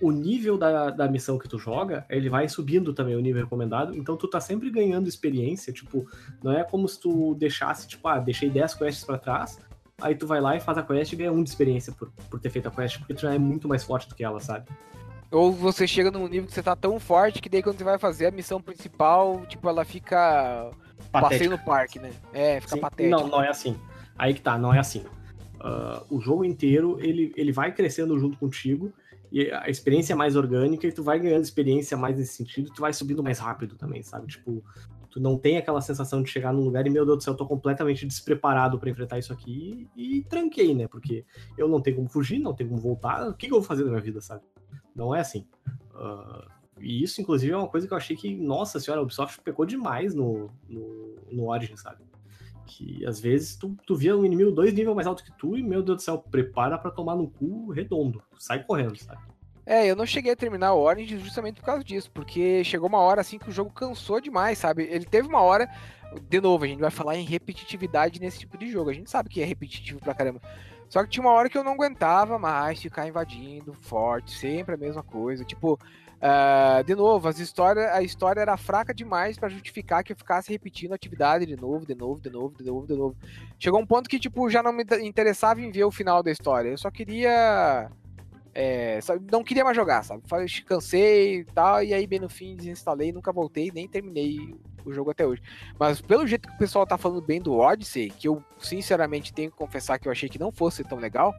o nível da, da missão que tu joga, ele vai subindo também o nível recomendado, então tu tá sempre ganhando experiência, tipo, não é como se tu deixasse, tipo, ah, deixei 10 quests pra trás, aí tu vai lá e faz a quest e ganha 1 de experiência por, por ter feito a quest, porque tu já é muito mais forte do que ela, sabe? Ou você chega num nível que você tá tão forte que daí quando você vai fazer a missão principal, tipo, ela fica passeio no parque, né? É, fica Sim. patética. Não, não é assim. Aí que tá, não é assim. Ah, o jogo inteiro, ele, ele vai crescendo junto contigo, e a experiência é mais orgânica, e tu vai ganhando experiência mais nesse sentido, tu vai subindo mais rápido também, sabe? Tipo, tu não tem aquela sensação de chegar num lugar e, meu Deus do céu, eu tô completamente despreparado pra enfrentar isso aqui, e, e tranquei, né? Porque eu não tenho como fugir, não tenho como voltar, o que, que eu vou fazer da minha vida, sabe? Não é assim. Ah, e isso, inclusive, é uma coisa que eu achei que, nossa senhora, a Ubisoft pecou demais no, no, no Origin, sabe? Que às vezes tu, tu via um inimigo dois níveis mais alto que tu e, meu Deus do céu, prepara pra tomar no cu redondo. Sai correndo, sabe? É, eu não cheguei a terminar o Orange justamente por causa disso, porque chegou uma hora assim que o jogo cansou demais, sabe? Ele teve uma hora, de novo, a gente vai falar em repetitividade nesse tipo de jogo. A gente sabe que é repetitivo pra caramba. Só que tinha uma hora que eu não aguentava mais ficar invadindo forte, sempre a mesma coisa. Tipo, ah, de novo, as histórias, a história era fraca demais pra justificar que eu ficasse repetindo a atividade de novo, de novo, de novo, de novo, de novo. Chegou um ponto que, tipo, já não me interessava em ver o final da história. Eu só queria é, não queria mais jogar, sabe? Falei, cansei e tal, e aí bem no fim desinstalei, nunca voltei, nem terminei o jogo até hoje. Mas pelo jeito que o pessoal tá falando bem do Odyssey, que eu sinceramente tenho que confessar que eu achei que não fosse tão legal,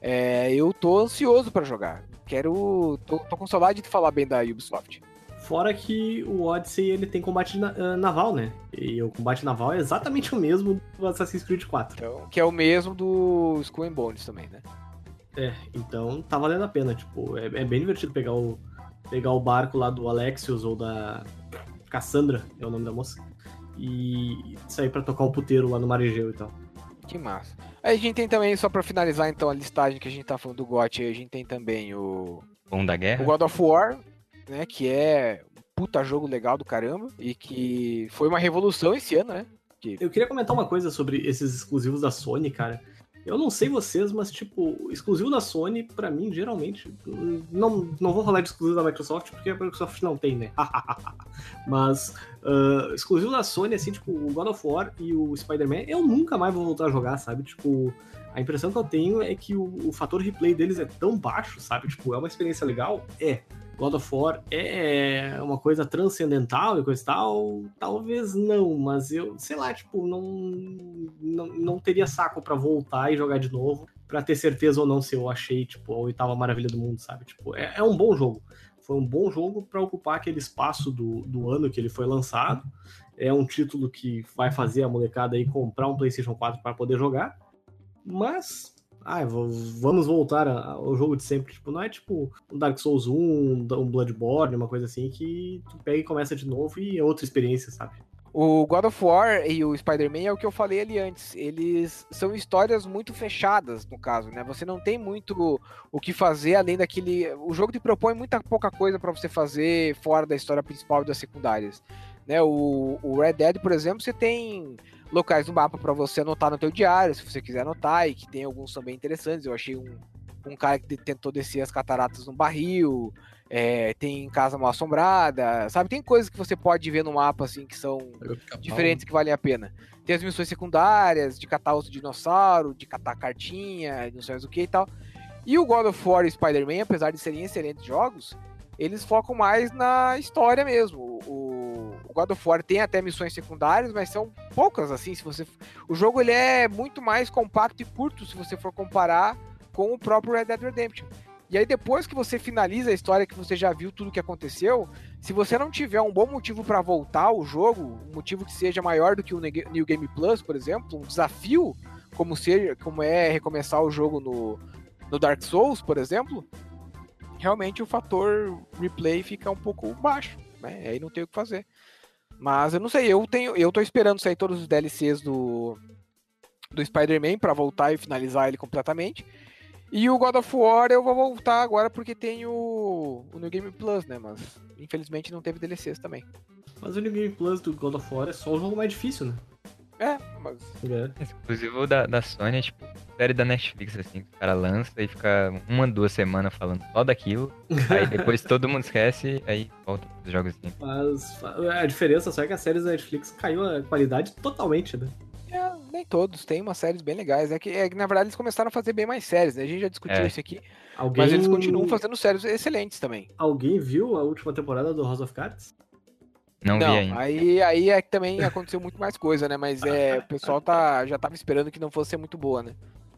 é, eu tô ansioso para jogar. Quero. Tô, tô, com saudade de falar bem da Ubisoft. Fora que o Odyssey ele tem combate na, uh, naval, né? E o combate naval é exatamente o mesmo do Assassin's Creed 4. Então, que é o mesmo do Skull and Bones também, né? É, então tá valendo a pena. Tipo, é, é bem divertido pegar o, pegar o barco lá do Alexios ou da Cassandra, é o nome da moça, e sair para tocar o puteiro lá no Maregeu e tal. Que massa. Aí a gente tem também, só pra finalizar então a listagem que a gente tá falando do GOT, a gente tem também o. Bom da Guerra. O God of War, né? Que é um puta jogo legal do caramba. E que foi uma revolução esse ano, né? Que... Eu queria comentar uma coisa sobre esses exclusivos da Sony, cara. Eu não sei vocês, mas, tipo, exclusivo da Sony, para mim, geralmente. Não, não vou falar de exclusivo da Microsoft, porque a Microsoft não tem, né? mas, uh, exclusivo da Sony, assim, tipo, o God of War e o Spider-Man, eu nunca mais vou voltar a jogar, sabe? Tipo, a impressão que eu tenho é que o, o fator replay deles é tão baixo, sabe? Tipo, é uma experiência legal? É. God of War é uma coisa transcendental e coisa e tal? Talvez não, mas eu, sei lá, tipo, não, não, não teria saco para voltar e jogar de novo para ter certeza ou não se eu achei, tipo, a oitava maravilha do mundo, sabe? Tipo, é, é um bom jogo. Foi um bom jogo para ocupar aquele espaço do, do ano que ele foi lançado. É um título que vai fazer a molecada aí comprar um PlayStation 4 para poder jogar. Mas ah, vamos voltar ao jogo de sempre. Tipo, não é tipo um Dark Souls 1, um Bloodborne, uma coisa assim, que tu pega e começa de novo e é outra experiência, sabe? O God of War e o Spider-Man é o que eu falei ali antes. Eles são histórias muito fechadas, no caso, né? Você não tem muito o que fazer além daquele. O jogo te propõe muita pouca coisa para você fazer fora da história principal e das secundárias. Né? O, o Red Dead, por exemplo, você tem locais no mapa para você anotar no teu diário, se você quiser anotar, e que tem alguns também interessantes. Eu achei um, um cara que tentou descer as cataratas no barril, é, tem casa mal assombrada, sabe? Tem coisas que você pode ver no mapa, assim, que são diferentes, que valem a pena. Tem as missões secundárias, de catar os dinossauro, de catar cartinha, não sei mais o que e tal. E o God of War e Spider-Man, apesar de serem excelentes jogos, eles focam mais na história mesmo. O, o God of War tem até missões secundárias, mas são poucas, assim, se você... O jogo, ele é muito mais compacto e curto, se você for comparar com o próprio Red Dead Redemption. E aí, depois que você finaliza a história, que você já viu tudo o que aconteceu, se você não tiver um bom motivo para voltar ao jogo, um motivo que seja maior do que o New Game Plus, por exemplo, um desafio, como, seja, como é recomeçar o jogo no, no Dark Souls, por exemplo, realmente o fator replay fica um pouco baixo, né? Aí não tem o que fazer. Mas eu não sei, eu tenho, eu tô esperando sair todos os DLCs do do Spider-Man para voltar e finalizar ele completamente. E o God of War eu vou voltar agora porque tem o, o New Game Plus, né? Mas infelizmente não teve DLCs também. Mas o New Game Plus do God of War é só o jogo mais difícil, né? É, mas. É. Exclusivo da, da Sony é tipo série da Netflix, assim, o cara lança e fica uma, duas semanas falando só daquilo. aí depois todo mundo esquece, aí volta os jogos assim. Mas a diferença só é que as séries da Netflix caiu a qualidade totalmente, né? É, nem todos, tem umas séries bem legais. É que, é que, na verdade eles começaram a fazer bem mais séries, né? A gente já discutiu é. isso aqui. Alguém... Mas eles continuam fazendo séries excelentes também. Alguém viu a última temporada do House of Cards? Não, não vi ainda. Aí, aí é que também aconteceu muito mais coisa, né? Mas é, o pessoal tá, já tava esperando que não fosse ser muito boa, né?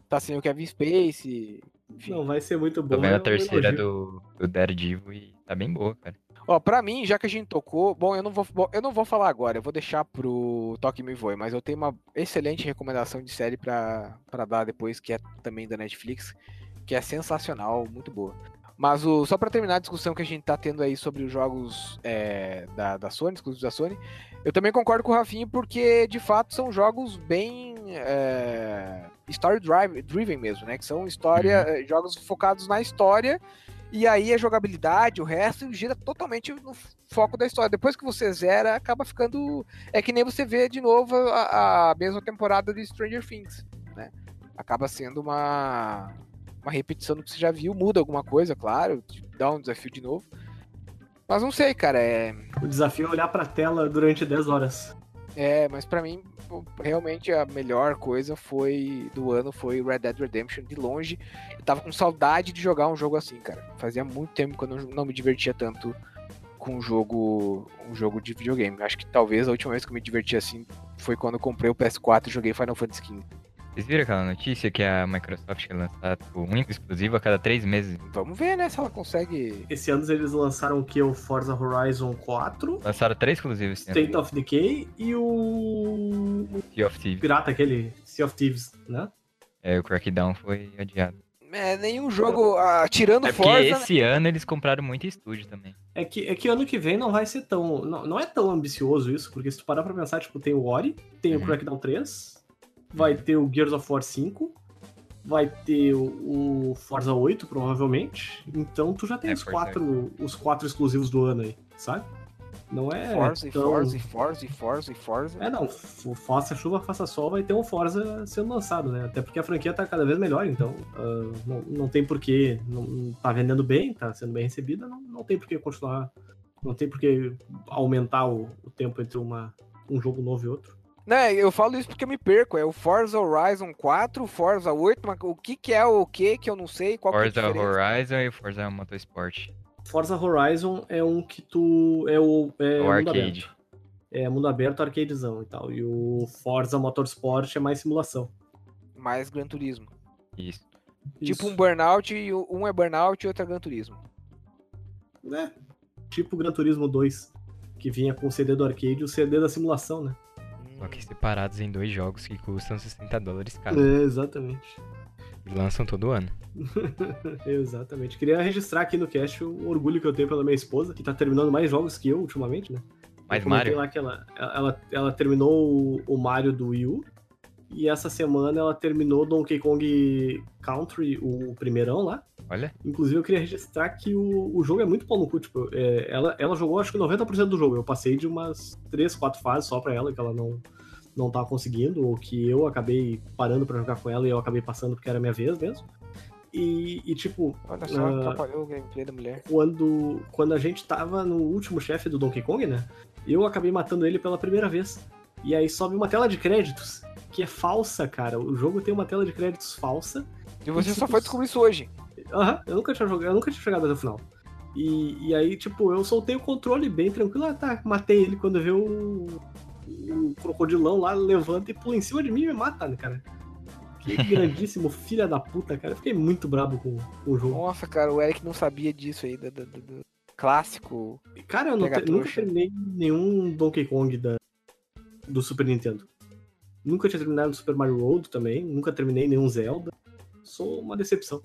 Tá sem o Kevin Space. Enfim. Não vai ser muito boa. Tô vendo a terceira do, do Daredevil e tá bem boa, cara. Ó, pra mim, já que a gente tocou, bom, eu não vou, bom, eu não vou falar agora, eu vou deixar pro Toque Me Voe, mas eu tenho uma excelente recomendação de série pra, pra dar depois, que é também da Netflix, que é sensacional, muito boa. Mas o, só para terminar a discussão que a gente tá tendo aí sobre os jogos é, da, da Sony, exclusivos da Sony, eu também concordo com o Rafinha porque de fato são jogos bem é, story drive, driven mesmo, né? Que são história, uhum. jogos focados na história e aí a jogabilidade, o resto gira totalmente no foco da história. Depois que você zera, acaba ficando é que nem você vê de novo a, a mesma temporada de Stranger Things, né? Acaba sendo uma uma repetição do que você já viu, muda alguma coisa, claro, dá um desafio de novo. Mas não sei, cara, é. O desafio é olhar pra tela durante 10 horas. É, mas pra mim, realmente a melhor coisa foi do ano foi Red Dead Redemption de longe. Eu tava com saudade de jogar um jogo assim, cara. Fazia muito tempo que eu não, não me divertia tanto com um jogo, um jogo de videogame. Acho que talvez a última vez que eu me diverti assim foi quando eu comprei o PS4 e joguei Final Fantasy XV. Vocês viram aquela notícia que a Microsoft ia lançar tipo, um exclusivo a cada três meses? Vamos ver, né, se ela consegue. Esse ano eles lançaram o que? O Forza Horizon 4, Lançaram três exclusivos esse ano. State of Decay e o Sea of Thieves. pirata aquele, Sea of Thieves, né? É, o Crackdown foi adiado. É, nenhum jogo. ah, tirando É porque Forza. esse ano eles compraram muito estúdio também. É que, é que ano que vem não vai ser tão. Não, não é tão ambicioso isso, porque se tu parar pra pensar, tipo, tem o Ori, tem o Uhum. Crackdown 3, vai ter o Gears of War 5, vai ter o, Forza 8, provavelmente. Então tu já tem É, os, Forza quatro, os quatro exclusivos do ano aí, sabe? Não é. Forza e tão... Forza e Forza e Forza e Forza. É, não, faça chuva, faça sol, vai ter um Forza sendo lançado, né? Até porque a franquia tá cada vez melhor, então ah, não, não tem porquê, não tá vendendo bem, tá sendo bem recebida, não, não tem porquê continuar, não tem porquê aumentar o, o tempo entre uma, um jogo novo e outro. Né, eu falo isso porque eu me perco. É o Forza Horizon 4, Forza 8, mas o que que é o que que eu não sei, qual que é a Forza diferença? Horizon e Forza Motorsport. Forza Horizon é um que tu. É o. É o mundo arcade. aberto. É mundo aberto, arcadezão e tal. E o Forza Motorsport é mais simulação. Mais Gran Turismo. Isso. Tipo um Isso. Burnout, e o- um é Burnout e outro é Gran Turismo. né? Tipo Gran Turismo 2, que vinha com o CD do arcade e o CD da simulação, né? Só que separados em dois jogos que custam 60 dólares cada. É, exatamente. E lançam todo ano. exatamente. Queria registrar aqui no cast o orgulho que eu tenho pela minha esposa, que tá terminando mais jogos que eu ultimamente, né? Mais Mario? lá que ela, ela, ela terminou o, o Mario do Wii U. E essa semana ela terminou Donkey Kong Country, o primeirão lá. Olha. Inclusive, eu queria registrar que o, o jogo é muito pau no cu. Tipo, é, ela, ela jogou acho que 90% do jogo. Eu passei de umas 3, 4 fases só pra ela, que ela não, não tava conseguindo, ou que eu acabei parando pra jogar com ela e eu acabei passando porque era minha vez mesmo. E, e, tipo, Olha só, Ah. atrapalhou o gameplay da mulher. quando, quando a gente tava no último chefe do Donkey Kong, né? Eu acabei matando ele pela primeira vez. E aí sobe uma tela de créditos, que é falsa, cara. O jogo tem uma tela de créditos falsa. E você Isso só foi descobrir isso hoje. Aham, eu nunca tinha jogado, eu nunca tinha chegado até o final. E, e aí, tipo, eu soltei o controle bem tranquilo. Ah, tá, matei ele quando vê o, o crocodilão lá, levanta e pula em cima de mim e me mata, né, cara? Que grandíssimo filha da puta, cara. Eu fiquei muito brabo com, com o jogo. Nossa, cara, o Eric não sabia disso aí, do, do- do- clássico. Cara, eu te- nunca terminei nenhum Donkey Kong da, do Super Nintendo. Nunca tinha terminado o Super Mario World também. Nunca terminei nenhum Zelda. Sou uma decepção,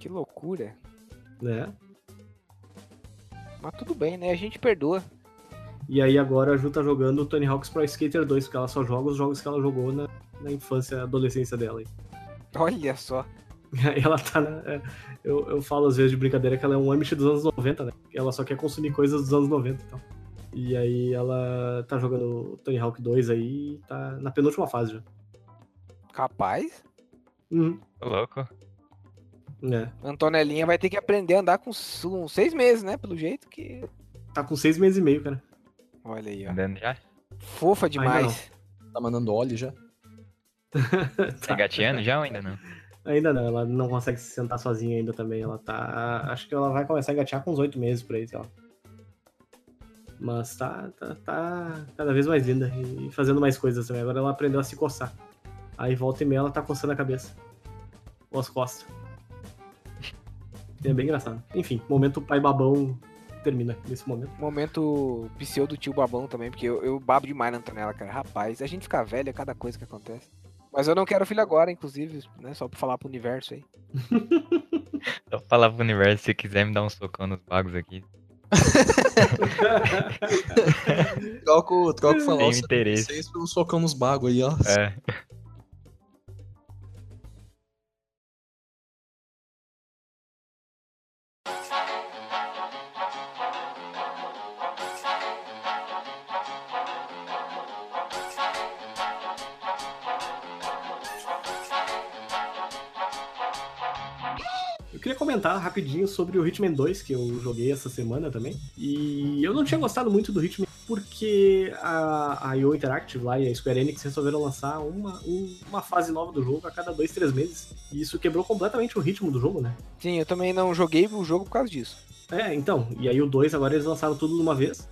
Que loucura. né? Mas tudo bem, né? A gente perdoa. E aí agora a Ju tá jogando Tony Hawk's Pro Skater 2, porque ela só joga os jogos que ela jogou na, na infância e adolescência dela. Olha só. Aí ela tá na. é, Eu, eu falo às vezes de brincadeira que ela é um Amish dos anos 90, né? Ela só quer consumir coisas dos anos 90 e tal. E aí ela tá jogando Tony Hawk 2 aí e tá na penúltima fase já. Capaz. Uhum. Tô louco. É. Antonelinha vai ter que aprender a andar com uns seis meses, né? Pelo jeito que. Tá com seis meses e meio, cara. Olha aí, ó. Andando já? Fofa demais. Tá mandando óleo já? Tá gateando já ou ainda não? Ainda não, ela não consegue se sentar sozinha ainda também. Ela tá. Acho que ela vai começar a engatear com uns oito meses por aí, sei lá. Mas tá, tá, tá cada vez mais linda e fazendo mais coisas também. Agora ela aprendeu a se coçar. Aí volta e meia ela tá coçando a cabeça. Ou as costas. É bem engraçado. Enfim, momento pai babão termina nesse momento. Momento pseudo tio babão também, porque eu, eu babo demais na Antonella, cara. Rapaz, a gente fica velho a cada coisa que acontece. Mas eu não quero filho agora, inclusive, né? Só pra falar pro universo aí. Só falar pro universo se quiser me dar um socão nos bagos aqui. Troco, troco falar Tem interesse. vocês pelo socão nos bagos aí, ó. É. Eu queria comentar rapidinho sobre o Hitman 2, que eu joguei essa semana também. E eu não tinha gostado muito do Hitman porque a, a IO Interactive lá e a Square Enix resolveram lançar uma, um- uma fase nova do jogo a cada dois, três meses. E isso quebrou completamente o ritmo do jogo, né? Sim, eu também não joguei o jogo por causa disso. É, então. E aí o 2 agora eles lançaram tudo de uma vez.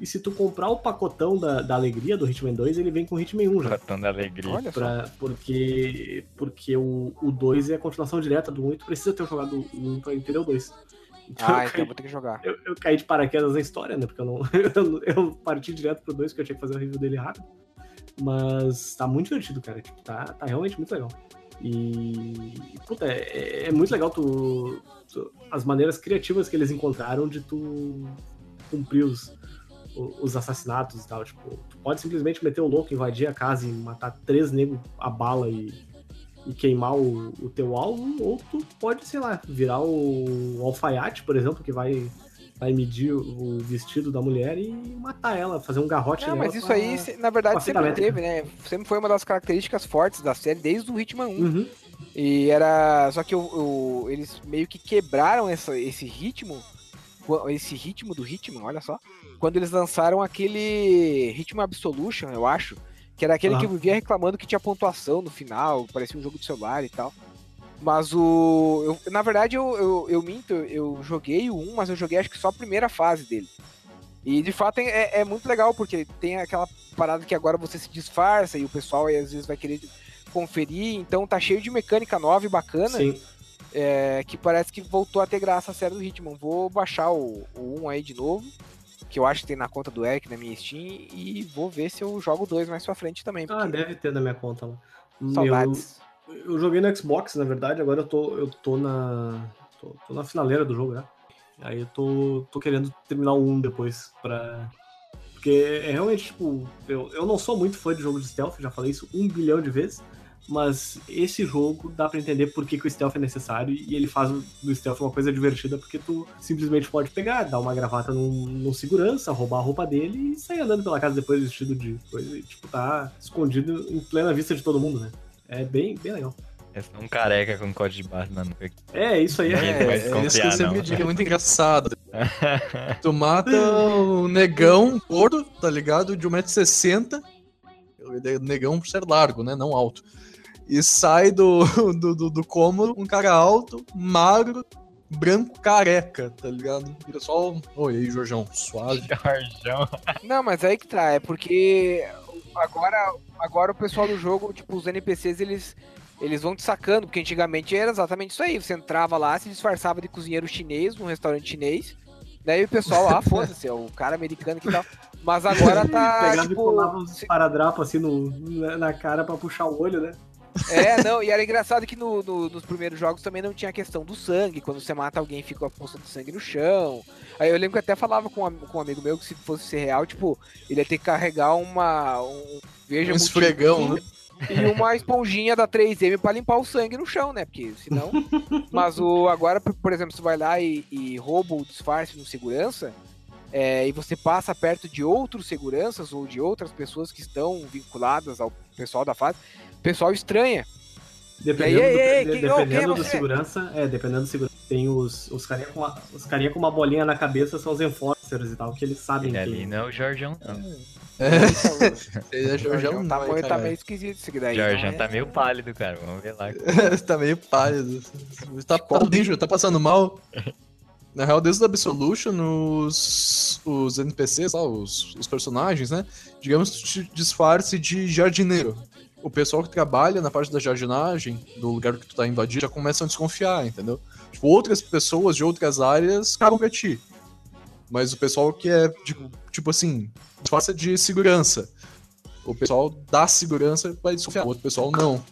E se tu comprar o pacotão da, da alegria do Hitman 2, ele vem com o Hitman 1 já. Botão da alegria. Olha só. Pra, porque porque o, o 2 é a continuação direta do 1 e tu precisa ter jogado o 1 pra entender o 2. Então, Ah, eu, então caí, vou ter que jogar. eu, eu caí de paraquedas na história, né? Porque eu não. Eu, eu parti direto pro 2 porque eu tinha que fazer o review dele rápido. Mas tá muito divertido, cara. Tipo, tá, tá realmente muito legal. E. Puta, é, é muito legal tu, tu- As maneiras criativas que eles encontraram de tu cumprir os, os assassinatos e tal. Tipo, tu pode simplesmente meter o louco, invadir a casa e matar três negros a bala e, e queimar o, o teu alvo, ou tu pode, sei lá, virar o alfaiate, por exemplo, que vai, vai medir o vestido da mulher e matar ela, fazer um garrote Não, mas isso pra- aí, na verdade, sempre teve, né? Sempre foi uma das características fortes da série desde o Hitman 1. Uhum. E era. Só que o, o- eles meio que quebraram essa, esse ritmo. Esse ritmo do Hitman, olha só. Quando eles lançaram aquele Hitman Absolution, eu acho. Que era aquele que eu Aham. vivia reclamando que tinha pontuação no final, parecia um jogo de celular e tal. Mas o. eu- na verdade, eu, eu, eu minto, eu joguei o 1, mas eu joguei acho que só a primeira fase dele. E de fato é, é muito legal, porque tem aquela parada que agora você se disfarça e o pessoal aí, às vezes vai querer conferir, então tá cheio de mecânica nova e bacana, Sim. É, que parece que voltou a ter graça a série do Hitman. Vou baixar o, o 1 aí de novo, que eu acho que tem na conta do Eric na minha Steam, e vou ver se eu jogo o 2 mais pra frente também, Ah, porque deve ter na minha conta lá. saudades. Eu, eu joguei no Xbox, na verdade, agora eu tô, eu tô na. Tô, tô na finaleira do jogo, né? Aí eu tô, tô querendo terminar o 1 depois pra. Porque é realmente, tipo, eu, eu não sou muito fã de jogo de stealth, já falei isso um bilhão de vezes, mas esse jogo dá pra entender por que, que o stealth é necessário e ele faz do stealth uma coisa divertida, porque tu simplesmente pode pegar, dar uma gravata num, num segurança, roubar a roupa dele e sair andando pela casa depois vestido de coisa e, tipo, tá escondido em plena vista de todo mundo, né? É bem, bem legal. É só um careca com código de barra na nuca. É, isso aí é. É, é isso que não. me diga, é muito engraçado. Tu mata o negão gordo, tá ligado? De 1,60m. Negão por ser largo, né? Não alto. E sai do, do, do, do cômodo um cara alto, magro, branco, careca, tá ligado? Vira só. um, Oi, aí, Jorjão, suave. Jorjão. Não, mas aí que tá, é porque agora, agora o pessoal do jogo, tipo, os NPCs, eles, eles vão te sacando, porque antigamente era exatamente isso aí, você entrava lá, se disfarçava de cozinheiro chinês, num restaurante chinês, daí o pessoal, ah, foda-se, é o cara americano que tal, mas agora tá, Pegava e colava tipo, uns se- paradrapos assim no, na, na cara pra puxar o olho, né? É, não, e era engraçado que no- no- nos primeiros jogos também não tinha a questão do sangue, quando você mata alguém fica a poça de sangue no chão, aí eu lembro que até falava com um, com um amigo meu que se fosse ser real, tipo, ele ia ter que carregar uma, um, veja Um esfregão, né? e uma esponjinha da 3M pra limpar o sangue no chão, né? Porque senão. Mas o agora, por por exemplo, você vai lá e, e rouba o disfarce no segurança, é, e você passa perto de outros seguranças ou de outras pessoas que estão vinculadas ao pessoal da fase, o pessoal estranha. Dependendo, ei, do, ei, de- quem é dependendo do segurança, é, dependendo do segurança, tem os, os carinha com uma, os carinha com uma bolinha na cabeça, são os enforcers e tal, que eles sabem Ele que... ali não é o Jorjão, não. É, O ele é Jorjão, tá, não, tá meio esquisito isso daí. O Jorjão não é? tá meio pálido, cara. Vamos ver lá. tá meio pálido. Tá, tá lixo, tá passando mal. Na real, desde o Absolution, os, os NPCs, lá, os, os personagens, né? Digamos que disfarce de jardineiro. O pessoal que trabalha na parte da jardinagem, do lugar que tu tá invadir, já começam a desconfiar, entendeu? Tipo, outras pessoas de outras áreas cagam pra ti. Mas o pessoal que é, tipo, tipo assim, disfarça de segurança. O pessoal da segurança vai desconfiar, o outro pessoal não.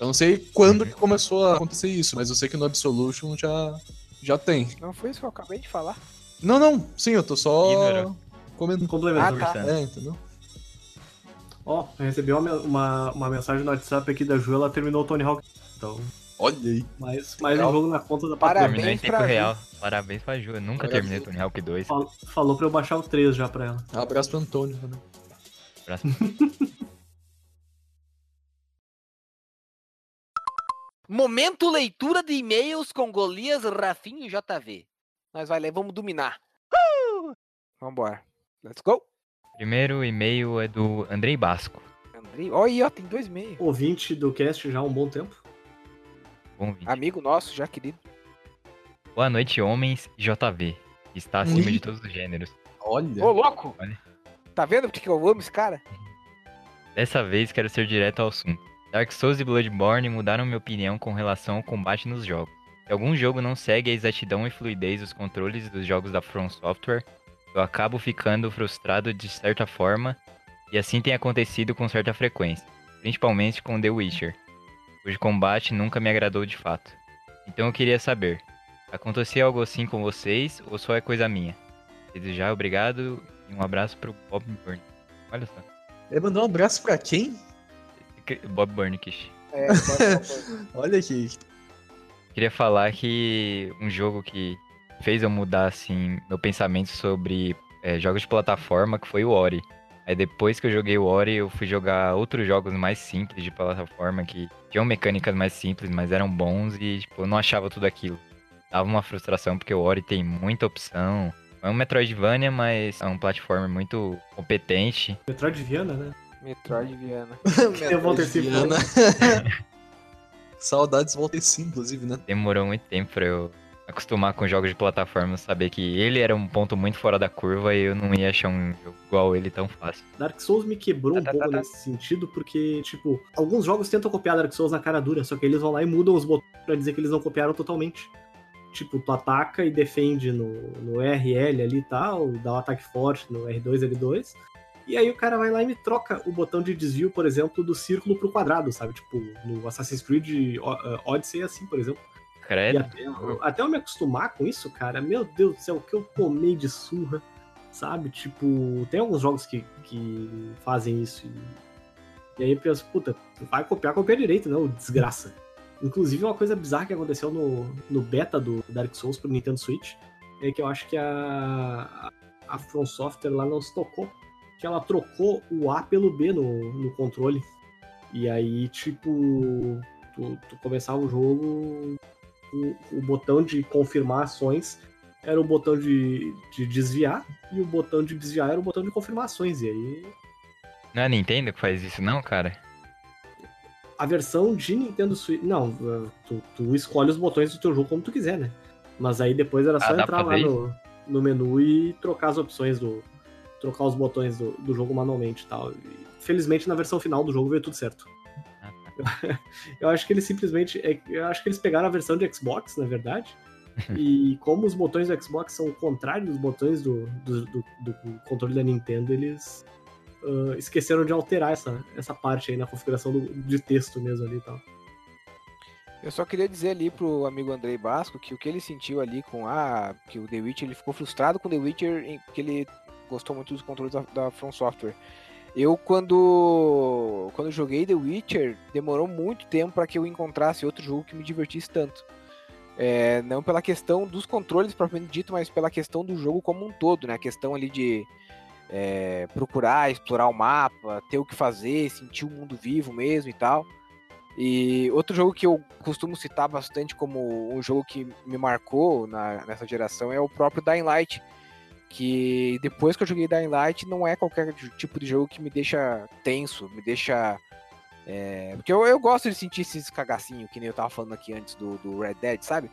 Eu não sei quando que começou a acontecer isso, mas eu sei que no Absolution já, já tem. Não foi isso que eu acabei de falar. Não, não, sim, eu tô só Ignorou. comentando. Complementando. Ah, tá. É, entendeu? Ó, eu recebi uma, uma, uma mensagem no WhatsApp aqui da Ju, ela terminou o Tony Hawk. Então, Olha aí. mais, mais um jogo na conta da Parabéns patrulha. Terminou em tempo pra Ju. real. Parabéns pra Ju. Eu nunca Parabéns. terminei Tony Hawk 2. Fal- Falou pra eu baixar o 3 já pra ela. Abraço pro Antônio também. Próximo. Momento leitura de e-mails com Golias, Rafinho e JV. Nós vai ler, vamos dominar. Uh! Vambora. Let's go. Primeiro e-mail é do Andrei Basco. Andrei, olha aí, ó, tem dois e-mails. Ouvinte do cast já há um bom tempo. Bom vídeo. Amigo nosso, já querido. Boa noite, homens e JV. Está acima Ih. de todos os gêneros. Olha. Ô, louco! Olha. Tá vendo porque que eu amo esse cara? Dessa vez quero ser direto ao assunto. Dark Souls e Bloodborne mudaram minha opinião com relação ao combate nos jogos. Se algum jogo não segue a exatidão e fluidez dos controles dos jogos da From Software, eu acabo ficando frustrado de certa forma, e assim tem acontecido com certa frequência, principalmente com The Witcher, cujo combate nunca me agradou de fato. Então eu queria saber, acontecia algo assim com vocês ou só é coisa minha? Desde já, obrigado e um abraço pro Bob Burn. Olha só, Ele mandou um abraço pra quem? Bob Burnkish. É, Olha aqui. Queria falar que um jogo que fez eu mudar assim meu pensamento sobre é, jogos de plataforma que foi o Ori. Aí depois que eu joguei o Ori, eu fui jogar outros jogos mais simples de plataforma que tinham mecânicas mais simples, mas eram bons e tipo, eu não achava tudo aquilo. Dava uma frustração porque o Ori tem muita opção. É um Metroidvania, mas é um platformer muito competente. Metroidvania, né? Metroid Viana. Eu vou ter esse Diana. Saudades voltem sim, inclusive, né? Demorou muito tempo pra eu acostumar com jogos de plataforma, saber que ele era um ponto muito fora da curva e eu não ia achar um jogo igual ele tão fácil. Dark Souls me quebrou um Tá, tá, pouco tá, tá. nesse sentido, porque, tipo, alguns jogos tentam copiar Dark Souls na cara dura, só que eles vão lá e mudam os botões pra dizer que eles não copiaram totalmente. Tipo, tu ataca e defende no, no RL ali e tal, dá um ataque forte no R2, L2. E aí o cara vai lá e me troca o botão de desvio, por exemplo, do círculo pro quadrado, sabe? Tipo, no Assassin's Creed eh, Odyssey é assim, por exemplo. Credo. até, até eu me acostumar com isso, cara, meu Deus do céu, o que eu tomei de surra, sabe? Tipo, tem alguns jogos que, que fazem isso. E, e aí eu penso, puta, vai copiar, copia direito, não, desgraça. Inclusive, uma coisa bizarra que aconteceu no, no beta do Dark Souls pro Nintendo Switch é que eu acho que a, a, a From Software lá não se tocou, que ela trocou o A pelo B no, no controle. E aí, tipo, tu, tu começava o jogo, o, o botão de confirmar ações era o botão de, de desviar, e o botão de desviar era o botão de confirmar ações. E aí, Não é a Nintendo que faz isso não, cara? a versão de Nintendo Switch. Não, tu, tu escolhe os botões do teu jogo como tu quiser, né? Mas aí depois era só Ah, entrar lá no, no menu e trocar as opções do. Trocar os botões do, do jogo manualmente e tal. E, felizmente na versão final do jogo veio tudo certo. Ah. Eu acho que eles simplesmente. é- Eu acho que eles pegaram a versão de Xbox, na verdade. e como os botões do Xbox são o contrário dos botões do, do, do- do controle da Nintendo, eles ah, esqueceram de alterar essa, essa parte aí na configuração do, de texto mesmo ali e tal. Eu só queria dizer ali pro amigo Andrei Basco que o que ele sentiu ali com a. que o The Witcher, ele ficou frustrado com The Witcher porque ele gostou muito dos controles da, da From Software. Eu, quando. quando joguei The Witcher, demorou muito tempo para que eu encontrasse outro jogo que me divertisse tanto. É, não pela questão dos controles propriamente dito, mas pela questão do jogo como um todo, né? A questão ali de é, procurar, explorar o mapa, ter o que fazer, sentir o mundo vivo mesmo e tal. E outro jogo que eu costumo citar bastante como um jogo que me marcou na- nessa geração é o próprio Dying Light. Que depois que eu joguei Dying Light, não é qualquer tipo de jogo que me deixa tenso, me deixa. é, porque eu, eu gosto de sentir esses cagacinhos, que nem eu tava falando aqui antes do, do Red Dead, sabe?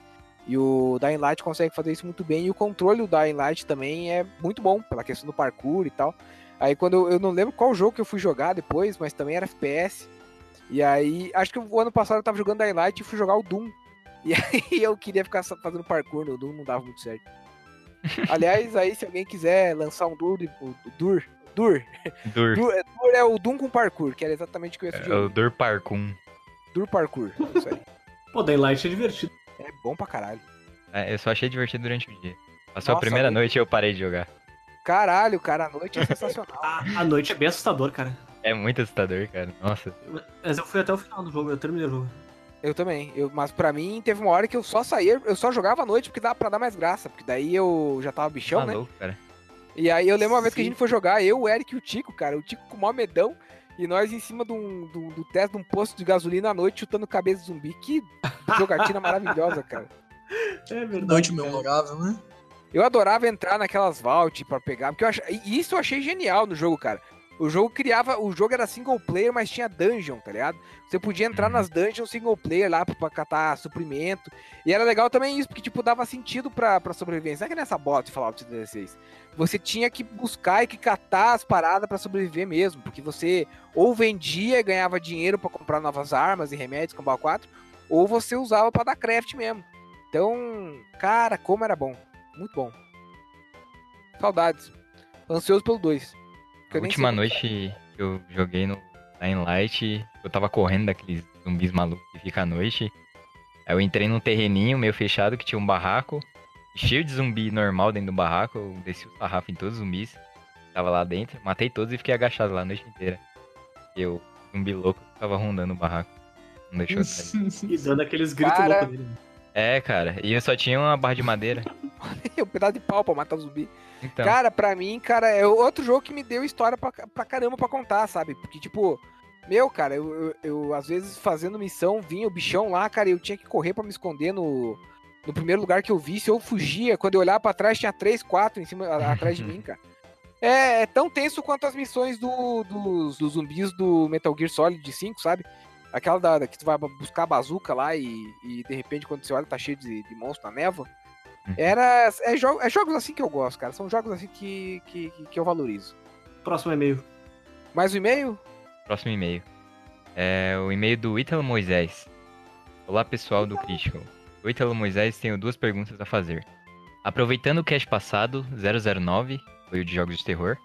E o Dying Light consegue fazer isso muito bem. E o controle do Dying Light também é muito bom, pela questão do parkour e tal. Aí quando eu, eu não lembro qual jogo que eu fui jogar depois, mas também era FPS. E aí, acho que o ano passado eu tava jogando Dying Light e fui jogar o Doom. E aí eu queria ficar fazendo parkour no Doom, não dava muito certo. Aliás, aí se alguém quiser lançar um Dur, o Dur, Dur, Dur. Dur, é- Dur é o Doom com parkour, que era exatamente o que eu ia É sugerir. o Dur Parkour. Dur parkour, isso aí. Pô, Dying Light é divertido. É bom pra caralho. É, eu só achei divertido durante o dia. Passou a primeira muito. noite e eu parei de jogar. Caralho, cara, a noite é sensacional. A, a noite é bem assustador, cara. É muito assustador, cara. Nossa. Mas eu fui até o final do jogo, eu terminei o jogo. Eu também. Eu, mas pra mim teve uma hora que eu só saía, eu só jogava à noite porque dava pra dar mais graça. Porque daí eu já tava bichão, tá né? louco, cara. E aí eu lembro uma vez que a Sim. gente foi jogar, eu, o Eric e o Tico, cara. O Tico com o maior medão. E nós em cima de um- do, do teto de um posto de gasolina à noite chutando cabeça de zumbi. Que jogatina maravilhosa, cara. É verdade. Noite cara. memorável, né? Eu adorava entrar naquelas vault pra pegar, porque eu ach... e isso eu achei genial no jogo, cara. O jogo criava, o jogo era single player, mas tinha dungeon, tá ligado? Você podia entrar Uhum. nas dungeons single player lá pra, catar suprimento. E era legal também isso, porque tipo dava sentido pra, pra sobrevivência. Não é que nessa bota de Fallout 76. Você tinha que buscar e que catar as paradas pra sobreviver mesmo, porque você ou vendia e ganhava dinheiro pra comprar novas armas e remédios com o 4, ou você usava pra dar craft mesmo. Então, cara, como era bom. Muito bom. Saudades. Ansioso pelo 2. A última noite que eu joguei no Dying Light, eu tava correndo daqueles zumbis malucos que fica à noite. Aí eu entrei num terreninho meio fechado que tinha um barraco, cheio de zumbi normal dentro do barraco. Eu desci o sarrafo em todos os zumbis. Tava lá dentro, matei todos e fiquei agachado lá a noite inteira. E o zumbi louco tava rondando o barraco. Não deixou de sair. E dando aqueles gritos Cara. loucos dele. É, cara, e eu só tinha uma barra de madeira. um pedaço de pau pra matar o zumbi. Então, Cara, pra mim, cara, é outro jogo que me deu história pra, pra caramba pra contar, sabe? Porque, tipo, meu, cara, eu, eu, eu, às vezes fazendo missão, vinha o bichão lá, cara, e eu tinha que correr pra me esconder no, no primeiro lugar que eu vi. Se eu fugia, quando eu olhava pra trás, tinha três, quatro em cima, atrás de mim, cara. É, é tão tenso quanto as missões do, dos, dos zumbis do Metal Gear Solid 5, sabe? Aquela da, da que tu vai buscar a bazuca lá e, e de repente quando você olha tá cheio de, de monstro na névoa. Uhum. Era. É, jo é jogos assim que eu gosto, cara. São jogos assim que, que, que- que eu valorizo. Próximo e-mail. Mais um e-mail? próximo e-mail. É o e-mail do Ítalo Moisés. Olá, pessoal do Critical. O Ítalo Moisés tenho duas perguntas a fazer. Aproveitando o cast passado, 009, foi o de jogos de terror,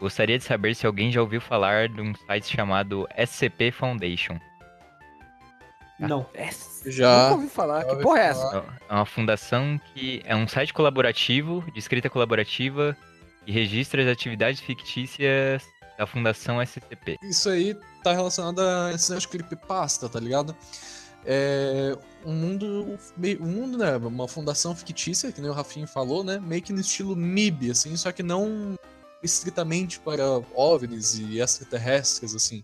gostaria de saber se alguém já ouviu falar de um site chamado SCP Foundation. Não. É, Já. Nunca ouvi falar. Já Que porra é falar. essa? É uma fundação que é um site colaborativo, de escrita colaborativa, que registra as atividades fictícias da Fundação SCP. Isso aí tá relacionado a esse negócio de creepypasta, tá ligado? É um mundo, um mundo, né? Uma fundação fictícia, que nem o Rafinha falou, né? Meio que no estilo MIB, assim, só que não estritamente para OVNIs e extraterrestres, assim.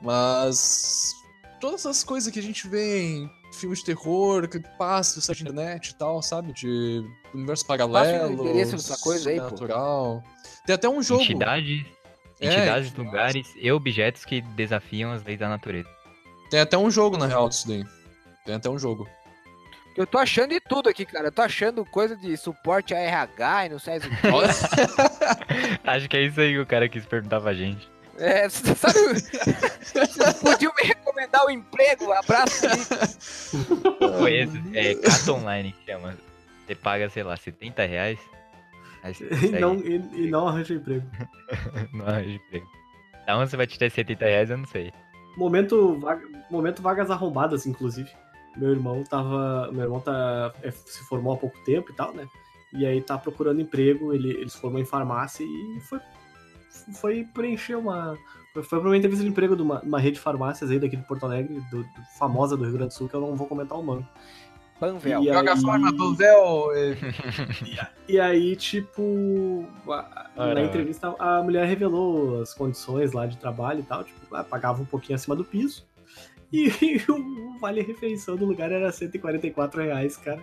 Mas todas as coisas que a gente vê em filmes de terror, creepypasta, site de internet e tal, sabe? De universo paralelo, coisa aí, pô. natural. Tem até um jogo. Entidades, É, entidades, entidades. lugares e objetos que desafiam as leis da natureza. Tem até um jogo, na real, disso daí. Tem até um jogo. Eu tô achando de tudo aqui, cara. Eu tô achando coisa de suporte a RH e não sei o que. Acho que é isso aí que o cara quis perguntar pra gente. É, você sabe. Vocês podiam me recomendar o emprego? Abraço aí. Conheço, é Cato Online que chama. Você paga, sei lá, 70 reais. E não, e, e não arranja emprego. não arranja emprego. Da onde você vai tirar 70 reais, eu não sei. Momento, vaga- momento vagas arrombadas, inclusive. Meu irmão tava. Meu irmão tá, é, se formou há pouco tempo e tal, né? E aí tá procurando emprego, ele, ele se formou em farmácia e foi, foi preencher uma. Foi, pra uma entrevista de emprego de uma, uma rede de farmácias aí daqui de Porto Alegre, do, do- famosa do Rio Grande do Sul, que eu não vou comentar o nome. Panvel. E Joga aí- fora do véu. E aí, tipo, a- na entrevista a mulher revelou as condições lá de trabalho e tal, tipo, ah, pagava um pouquinho acima do piso. E, o vale refeição do lugar era 144 reais, cara.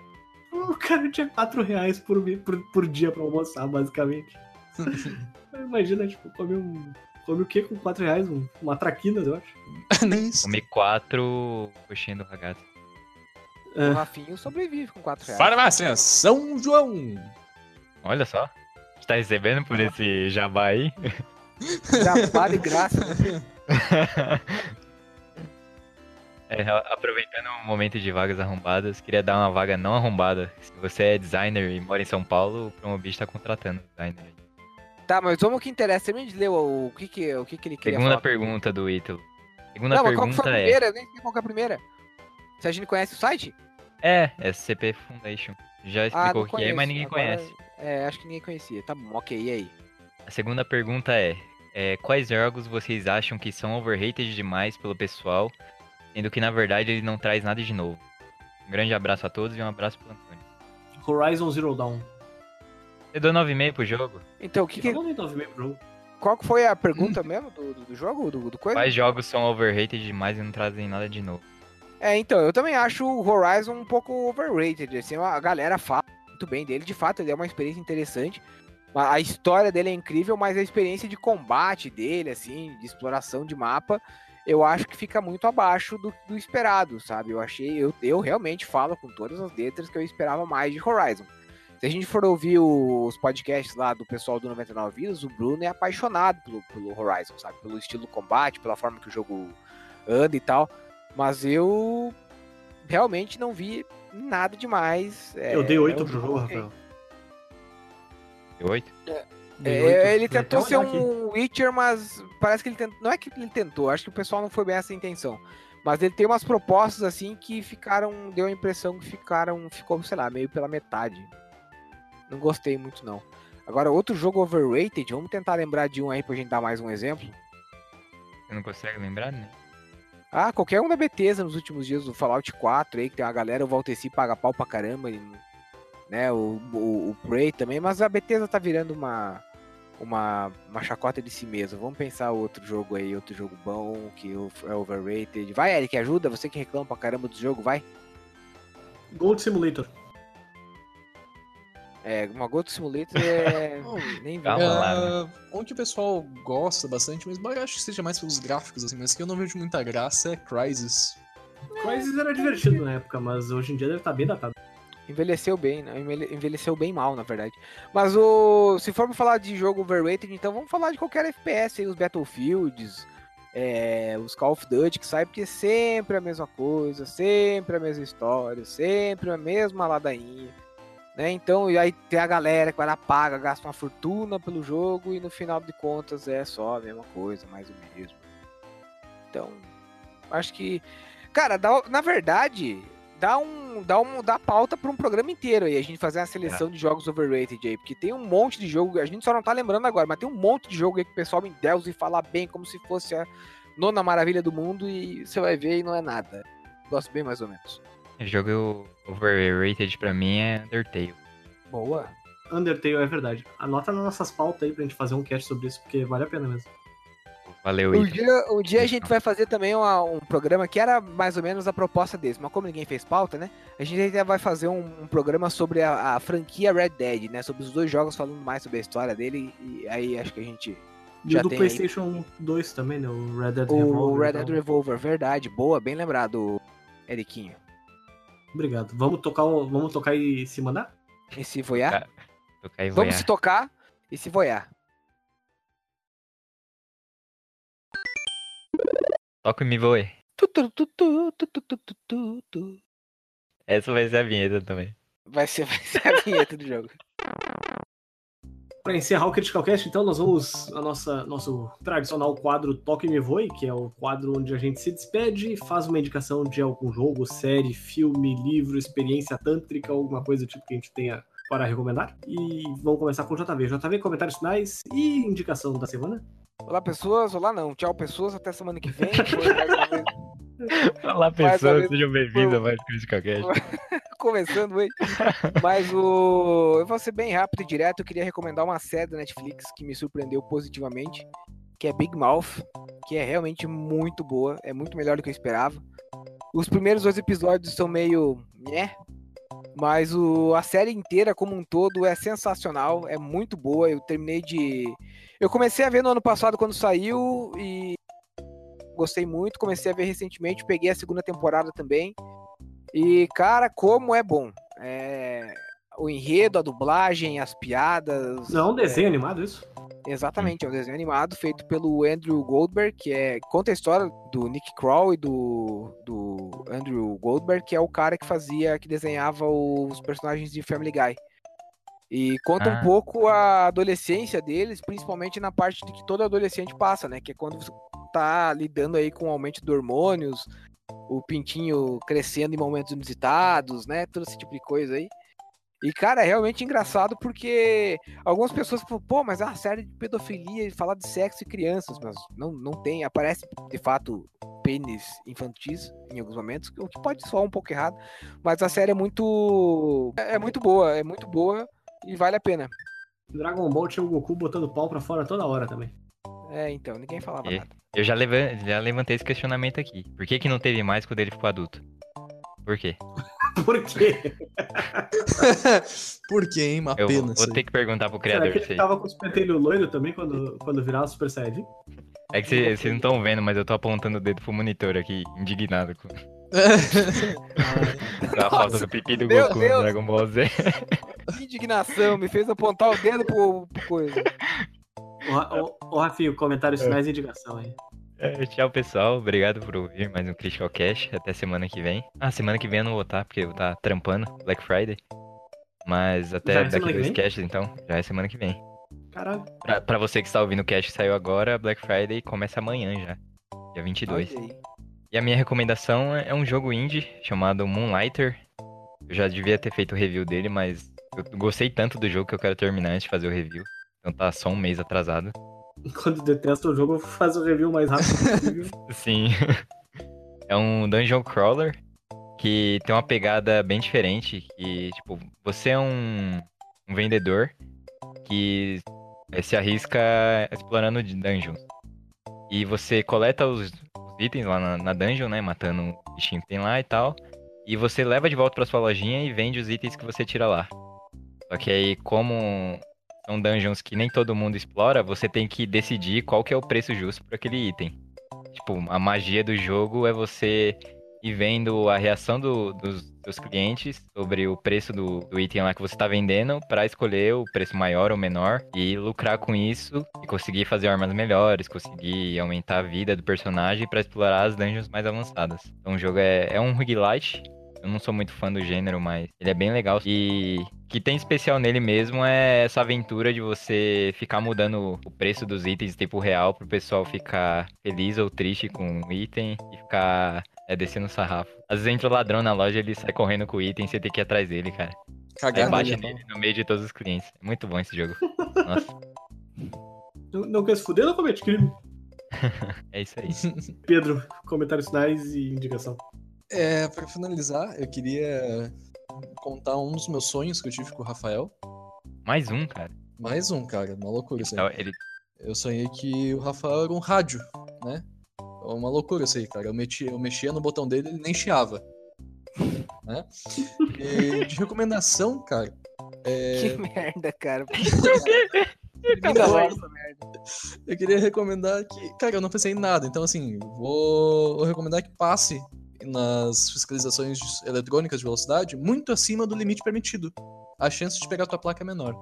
O cara tinha 4 reais por, por, por dia pra almoçar, basicamente. Imagina, tipo, come um. Come o quê com 4 reais? Um- uma traquina, eu acho. Nem isso. Comi quatro coxinhas do ragazzo. O Rafinho sobrevive com 4 reais. Farmácia São João. Olha só. Você tá recebendo por esse jabá aí? Para de graça. né? É, aproveitando o momento de vagas arrombadas, queria dar uma vaga não arrombada. Se você é designer e mora em São Paulo, o Promobi está contratando designer. Tá, mas vamos ao que interessa. Termina de ler o, o, que, que, o que, que ele queria Segunda falar. pergunta do Ítalo. Segunda Não, mas qual que pergunta foi a é. primeira? Eu nem sei qual que é a primeira. Se a gente conhece o site? É, SCP Foundation. Já explicou Ah, o que é, mas ninguém Agora- conhece. É, acho que ninguém conhecia. Tá bom, ok, e aí? A segunda pergunta é, é, quais jogos vocês acham que são overrated demais pelo pessoal, sendo que na verdade ele não traz nada de novo? Um grande abraço a todos e um abraço pro Antônio. Horizon Zero Dawn. Eu dou 9,5 pro jogo. Então, o que, que Eu não dei 9,5 pro jogo. qual que foi a pergunta mesmo do, do, do jogo? Do, do coisa? Quais jogos são overrated demais e não trazem nada de novo? É, então, eu também acho o Horizon um pouco overrated. Assim, a galera fala muito bem dele. De fato, ele é uma experiência interessante. A história dele é incrível, mas a experiência de combate dele, assim, de exploração de mapa, eu acho que fica muito abaixo do, do esperado, sabe? Eu achei, eu, eu realmente falo com todas as letras que eu esperava mais de Horizon. Se a gente for ouvir os podcasts lá do pessoal do 99 Vidas, o Bruno é apaixonado pelo, pelo Horizon, sabe? Pelo estilo combate, pela forma que o jogo anda e tal. Mas eu realmente não vi nada demais. Eu dei É, 8 eu pro jogo, Rafael. Deu oito? É, oito. ele tentou ser aqui. um Witcher, mas parece que ele tentou. Não é que ele tentou, acho que o pessoal não foi bem essa a intenção. Mas ele tem umas propostas assim que ficaram. Deu a impressão que ficaram. Ficou, sei lá, meio pela metade. Não gostei muito, não. Agora, outro jogo overrated, vamos tentar lembrar de um aí pra gente dar mais um exemplo. Você não consegue lembrar, né? Ah, qualquer um da Bethesda nos últimos dias do Fallout 4 aí, que tem uma galera, o Valteci paga pau pra caramba, e, né, o, o, o Prey também, mas a Bethesda tá virando uma, uma, uma chacota de si mesma. Vamos pensar outro jogo aí, outro jogo bom, que é overrated. Vai, Eric, ajuda, você que reclama pra caramba do jogo, vai. Gold Simulator. É, uma Goto Simulator é... Nem vi. Calma lá, É, onde o pessoal gosta bastante, mas eu acho que seja mais pelos gráficos, assim, mas que eu não vejo muita graça é Crysis. Crysis era divertido na época, mas hoje em dia deve estar bem datado. Envelheceu bem, né? Envelhe- envelheceu bem mal, na verdade. Mas o. Se for pra falar de jogo overrated, então vamos falar de qualquer FPS aí, os Battlefields, é, os Call of Duty que sai, porque é sempre a mesma coisa, sempre a mesma história, sempre a mesma ladainha. Né? Então, e aí tem a galera que vai lá, paga, gasta uma fortuna pelo jogo e no final de contas é só a mesma coisa, mais o mesmo. Então, acho que. Cara, dá- na verdade, dá um. Dá um. Dá pauta pra um programa inteiro aí, a gente fazer uma seleção de jogos overrated aí. Porque tem um monte de jogo, a gente só não tá lembrando agora, mas tem um monte de jogo aí que o pessoal me endeusa e fala bem como se fosse a nona maravilha do mundo e você vai ver e não é nada. Gosto bem mais ou menos. O jogo overrated pra mim é Undertale. Boa. Undertale é verdade. Anota nas nossas pautas aí pra gente fazer um cast sobre isso, porque vale a pena mesmo. Valeu, Um dia, um dia a gente vai fazer também uma- um programa que era mais ou menos a proposta desse, mas como ninguém fez pauta, né? A gente ainda vai fazer um, um programa sobre a, a franquia Red Dead, né? Sobre os dois jogos, falando mais sobre a história dele. E aí acho que a gente. E Já o do tem aí. PlayStation 2 também, né? O Red Dead O Revolver. Red então. Dead Revolver, verdade. Boa, bem lembrado, Eriquinho. Obrigado. Vamos tocar, vamos tocar e se mandar? E se voar? Tocar. Vamos se tocar e se voar. Toca e me voe. Essa vai ser a vinheta também. Vai ser, vai ser a vinheta do jogo. Para encerrar o Critical Cast, então, nós vamos a nossa nosso tradicional quadro Toque Me Voe, que é o quadro onde a gente se despede e faz uma indicação de algum jogo, série, filme, livro, experiência tântrica, alguma coisa do tipo que a gente tenha para recomendar. E vamos começar com o JV. JV, comentários finais e indicação da semana. Olá, pessoas. Olá, não. Tchau, pessoas. Até semana que vem. Olá, pessoas, sejam bem-vindos a mais Critical Cast. Começando aí. Mas o. Eu vou ser bem rápido e direto. Eu queria recomendar uma série da Netflix que me surpreendeu positivamente. Que é Big Mouth. Que é realmente muito boa. É muito melhor do que eu esperava. Os primeiros dois episódios são meio. né? Mas o, a série inteira, como um todo, é sensacional. É muito boa. Eu terminei de. Eu comecei a ver no ano passado quando saiu e. Gostei muito. Comecei a ver recentemente. Peguei a segunda temporada também. E, cara, como é bom. É, O enredo, a dublagem, as piadas. Não é um desenho animado isso? Exatamente, é um desenho animado feito pelo Andrew Goldberg, que é conta a história do Nick Kroll e do, do Andrew Goldberg, que é o cara que fazia, que desenhava os personagens de Family Guy. E conta Ah. um pouco a adolescência deles, principalmente na parte de que todo adolescente passa, né? Que é quando você tá lidando aí com o aumento de hormônios, o pintinho crescendo em momentos inusitados, né? Todo esse tipo de coisa aí. E, cara, é realmente engraçado porque algumas pessoas falam, pô, mas é uma série de pedofilia e falar de sexo e crianças, mas não, não tem, aparece de fato pênis infantis em alguns momentos, o que pode soar um pouco errado, mas a série é muito é muito boa, é muito boa e vale a pena. Dragon Ball tinha o Goku botando pau pra fora toda hora também. É, então, ninguém falava E- nada. Eu já, já levantei esse questionamento aqui. Por que, que não teve mais quando ele ficou adulto? Por quê? Por quê? Por quê, hein? Uma Eu vou, pena. vou aí. ter que perguntar pro Será criador que isso ele tava com os pentelhos loiros também quando, quando virava Super Saiyajin? É que vocês não estão vendo, mas eu tô apontando o dedo pro monitor aqui, indignado com a falta do pipi do Goku Deus. no Dragon Ball Z. Que indignação, me fez apontar o dedo pro, pro coisa. Ô, Ra- ô, ô, Rafinho, comentários finais e indicação aí. É, tchau, pessoal. Obrigado por ouvir mais um Critical Cash. Até semana que vem. Ah, semana que vem eu não vou estar, porque eu vou estar trampando Black Friday. Mas até é daqui dois caches, então. Já é semana que vem. Caralho. Pra, pra você que está ouvindo o cash que saiu agora, Black Friday começa amanhã já. Dia 22. Olha aí. E a minha recomendação é um jogo indie chamado Moonlighter. Eu já devia ter feito o review dele, mas eu gostei tanto do jogo que eu quero terminar antes de fazer o review. Então tá só um mês atrasado. Quando detesta o jogo, eu faço o review mais rápido possível. Sim. é um dungeon crawler que tem uma pegada bem diferente. Que, tipo, você é um, um vendedor que eh, se arrisca explorando dungeons. E você coleta os, os itens lá na, na dungeon, né? Matando o bichinho que tem lá e tal. E você leva de volta pra sua lojinha e vende os itens que você tira lá. Só que aí, como são dungeons que nem todo mundo explora, você tem que decidir qual que é o preço justo para aquele item. Tipo, a magia do jogo é você ir vendo a reação do- dos seus clientes sobre o preço do, do item lá que você tá vendendo para escolher o preço maior ou menor e lucrar com isso e conseguir fazer armas melhores, conseguir aumentar a vida do personagem para explorar as dungeons mais avançadas. Então o jogo é, é um roguelite. Eu não sou muito fã do gênero, mas ele é bem legal. E que tem especial nele mesmo é essa aventura de você ficar mudando o preço dos itens em tempo real pro pessoal ficar feliz ou triste com o item e ficar é, descendo o sarrafo. Às vezes entra o ladrão na loja, ele sai correndo com o item e você tem que ir atrás dele, cara. Aí Cagada. bate né? nele no meio de todos os clientes. É muito bom esse jogo. Nossa, Não, não quer se fuder, não comete crime. é isso aí. Pedro, comentários finais e indicação. É, pra finalizar, eu queria contar um dos meus sonhos que eu tive com o Rafael. Mais um, cara. Mais um, cara, uma loucura isso aí. Então, Ele Eu sonhei que o Rafael era um rádio, né? É uma loucura isso aí, cara. Eu, meti, eu mexia no botão dele e ele nem chiava. Né? E de recomendação, cara. É, Que merda, cara. Eu queria recomendar que. Cara, eu não pensei em nada, então assim, vou, vou recomendar que passe nas fiscalizações eletrônicas de velocidade muito acima do limite permitido. A chance de pegar tua placa é menor.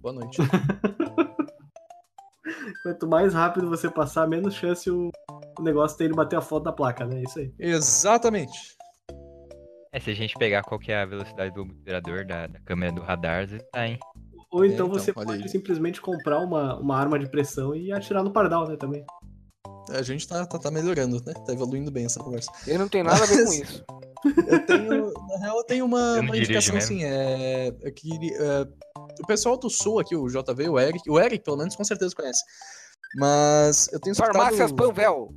Boa noite. Quanto mais rápido você passar, menos chance o, o negócio tem de bater a foto da placa, né? Isso aí. Exatamente. É, se a gente pegar qual que é a velocidade do obturador da, da câmera do radar, vezes tá, hein? Ou É, então então, você pode aí. simplesmente comprar uma, uma arma de pressão e atirar no pardal, né? Também. A gente tá, tá, tá melhorando, né? Tá evoluindo bem essa conversa. Eu não tenho nada a ver com isso. Eu tenho, na real, eu tenho uma, Eu uma indicação assim. É, eu queria, é, o pessoal do Sul aqui, o JV, o Eric, o Eric, pelo menos, com certeza conhece. Mas eu tenho escutado Farmácias Panvel.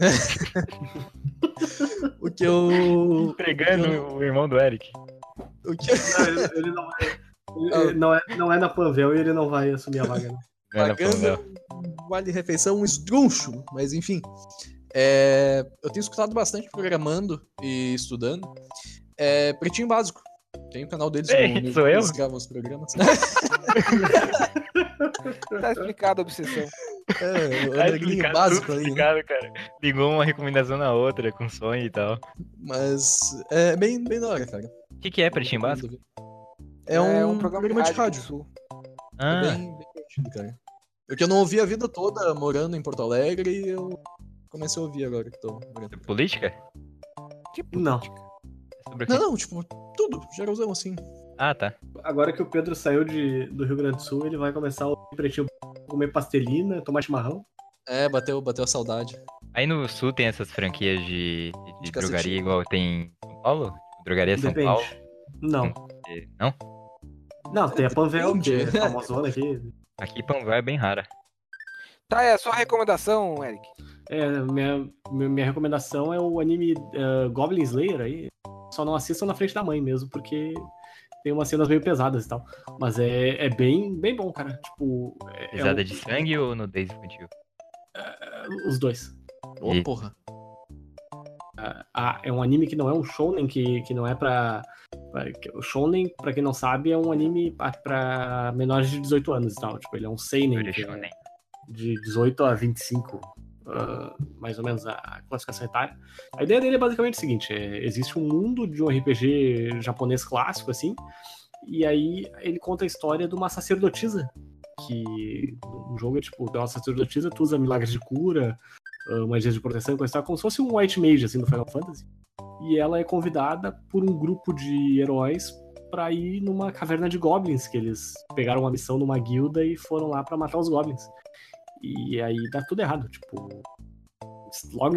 o que eu. Entregando o irmão do Eric. O que, Não, ele, ele não vai. ele- ele não, é, não é na Panvel e ele não vai assumir a vaga. Né? É pagando um vale-refeição, um esdrúxulo, mas enfim. É, eu tenho escutado bastante programando e estudando. É, Pretinho Básico. Tem o canal deles Ei, no, sou eu? eles gravam os programas. Tá explicado a obsessão. É, o Tá explicado, básico ali, né? explicado, cara. Ligou uma recomendação na outra, com sonho e tal. Mas é bem, bem da hora, cara. O que, que é Pretinho Básico? É um, programa, de rádio. do Sul. É Ah, bem, bem divertido, cara. Porque eu não ouvi a vida toda morando em Porto Alegre e eu comecei a ouvir agora que tô morando. política? Tipo, Não. É sobre? Não, não, tipo, tudo, geralzão assim. Ah, tá. Agora que o Pedro saiu de, do Rio Grande do Sul, ele vai começar o pretinho comer pastelina, tomar chimarrão. É, bateu, bateu a saudade. Aí no sul tem essas franquias de, de, de drogaria igual tem em São Paulo? Drogaria São Depende. Paulo? Não. Não? Não, tem a Panvel, que é famosona aqui. Aqui Panvel é bem rara. Tá, é a sua recomendação, Eric. É, minha, minha recomendação é o anime eh, Goblin Slayer aí. Só não assistam na frente da mãe mesmo, porque tem umas cenas meio pesadas e tal. Mas é, é bem, bem bom, cara. Tipo, é, é Pesada um- de sangue ou nudez infantil? Os dois. Ô, E- porra. Ah, é um anime que não é um shonen, que, que não é pra, O shonen, pra quem não sabe, é um anime pra, menores de 18 anos e tal. Tipo, ele é um seinen, é de 18 a 25, ah, mais ou menos a, classificação etária. A ideia dele é basicamente o seguinte: é, existe um mundo de um RPG japonês clássico, assim, e aí ele conta a história de uma sacerdotisa. Que no jogo é tipo, é uma sacerdotisa, tu usa milagres de cura, magias de proteção e coisa e tal, como se fosse um White Mage, assim, do Final Fantasy. E ela é convidada por um grupo de heróis pra ir numa caverna de goblins, que eles pegaram uma missão numa guilda e foram lá pra matar os goblins. E aí dá tudo errado, tipo. Logo,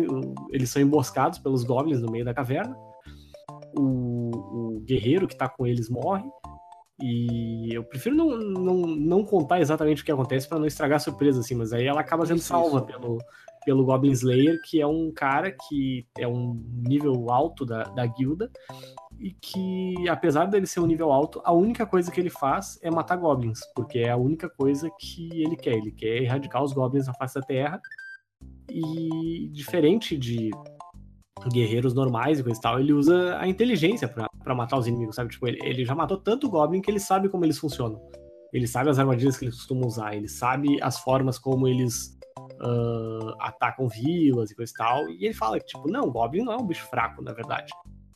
eles são emboscados pelos goblins no meio da caverna. O, o guerreiro que tá com eles morre. E eu prefiro não, não, não contar exatamente o que acontece pra não estragar a surpresa, assim, mas aí ela acaba sendo Isso, salva isso. pelo, pelo Goblin Slayer, que é um cara que é um nível alto da, da guilda, e que, apesar dele ser um nível alto, a única coisa que ele faz é matar goblins, porque é a única coisa que ele quer. Ele quer erradicar os goblins da face da terra. E diferente de guerreiros normais e coisa e tal, ele usa a inteligência pra matar os inimigos, sabe? Tipo, ele, ele já matou tanto goblin que ele sabe como eles funcionam. Ele sabe as armadilhas que eles costumam usar, ele sabe as formas como eles ah, atacam vilas e coisa e tal. E ele fala que, tipo, não, Goblin não é um bicho fraco, na verdade.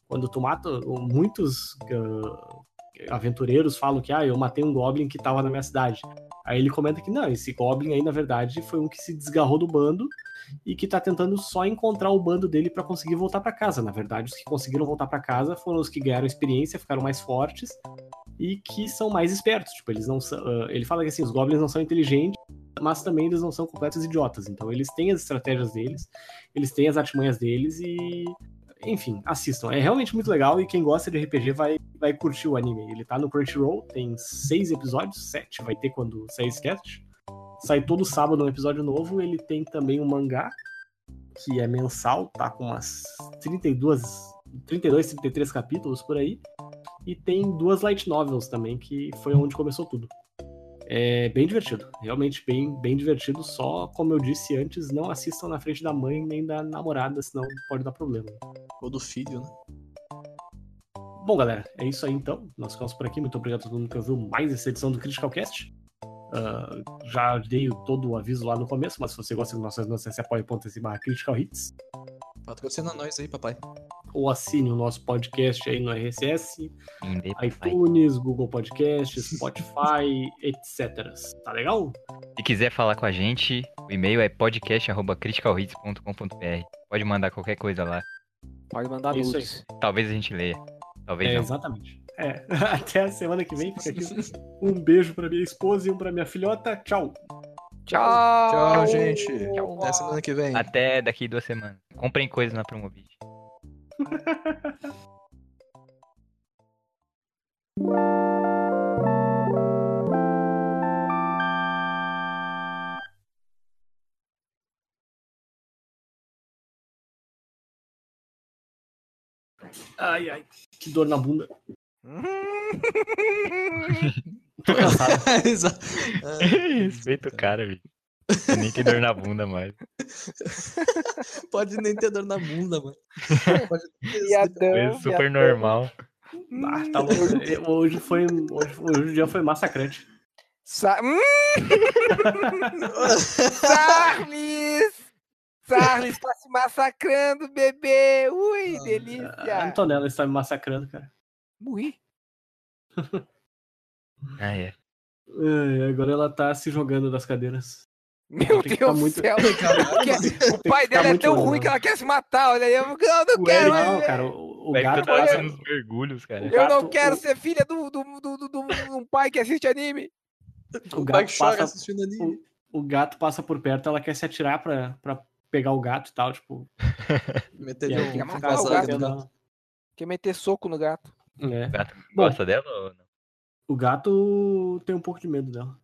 Quando tu mata. Muitos ah, aventureiros falam que, ah, eu matei um Goblin que tava na minha cidade. Aí ele comenta que não, esse Goblin aí, na verdade, foi um que se desgarrou do bando e que tá tentando só encontrar o bando dele pra conseguir voltar pra casa. Na verdade, os que conseguiram voltar pra casa foram os que ganharam experiência, ficaram mais fortes e que são mais espertos. Tipo, eles não são. ah, ele fala que assim, os goblins não são inteligentes, mas também eles não são completos idiotas. Então eles têm as estratégias deles, eles têm as artimanhas deles e. Enfim, assistam. É realmente muito legal e quem gosta de RPG vai, vai curtir o anime. Ele tá no Crunchyroll, tem seis episódios, sete vai ter quando sair esse cast. Sai todo sábado um episódio novo. Ele tem também um mangá, que é mensal, tá com umas 32, 32, 33 capítulos por aí. E tem duas light novels também, que foi onde começou tudo. É bem divertido, realmente bem, bem divertido. Só, como eu disse antes, não assistam na frente da mãe nem da namorada, senão pode dar problema. Ou do filho, né? Bom, galera, é isso aí então. Nós ficamos por aqui. Muito obrigado a todo mundo que ouviu mais essa edição do Critical Cast. Ah, já dei todo o aviso lá no começo, mas se você gosta nosso anúncio, acesse apoia.se barra Critical Hits. Patrocina nós aí, papai. Ou assine o nosso podcast aí no RSS, iTunes, Google Podcast, Spotify, etc. Tá legal? Se quiser falar com a gente, o e-mail é podcast.criticalhits.com.br. Pode mandar qualquer coisa lá. Pode mandar Isso aí. nudes. Talvez a gente leia. Talvez É, não. exatamente. É, até a semana que vem. Fica aqui. Um beijo pra minha esposa e um pra minha filhota. Tchau. Tchau! Tchau, gente. Tchau. Até semana que vem. Até daqui duas semanas. Comprem coisas na Promovid. Ai, ai. Que dor na bunda. Tô cansado. Exato. É, Respeita o cara, velho. Nem tem dor na bunda mais. Pode nem ter dor na bunda, mano. Pode ter Viadão, super viadão. normal. Ah, tá louco. Hoje foi. Hoje, hoje o dia foi massacrante. Sa hum! Charles! Charles tá se massacrando, bebê! Ui, A delícia! Antonella está me massacrando, cara. Morri. Ah, é. Ai, agora ela tá se jogando das cadeiras. Meu Deus do muito- céu! O pai dela é tão ruim que né? ela quer se matar, olha aí. Eu, não O quero! Eric, não, eu- cara, o, o gato passa. fazendo mergulhos, cara. O Eu não gato- quero o- ser filha do, do, do, do, do- de um pai que assiste anime. O O pai gato chora passa, assistindo anime. o gato passa por perto, ela quer se atirar pra, pra pegar o gato e tal, tipo. Meter aí, quer matar o gato, não. Quer meter soco no gato. É. O gato Bom. gosta dela ou não? O gato tem um pouco de medo dela.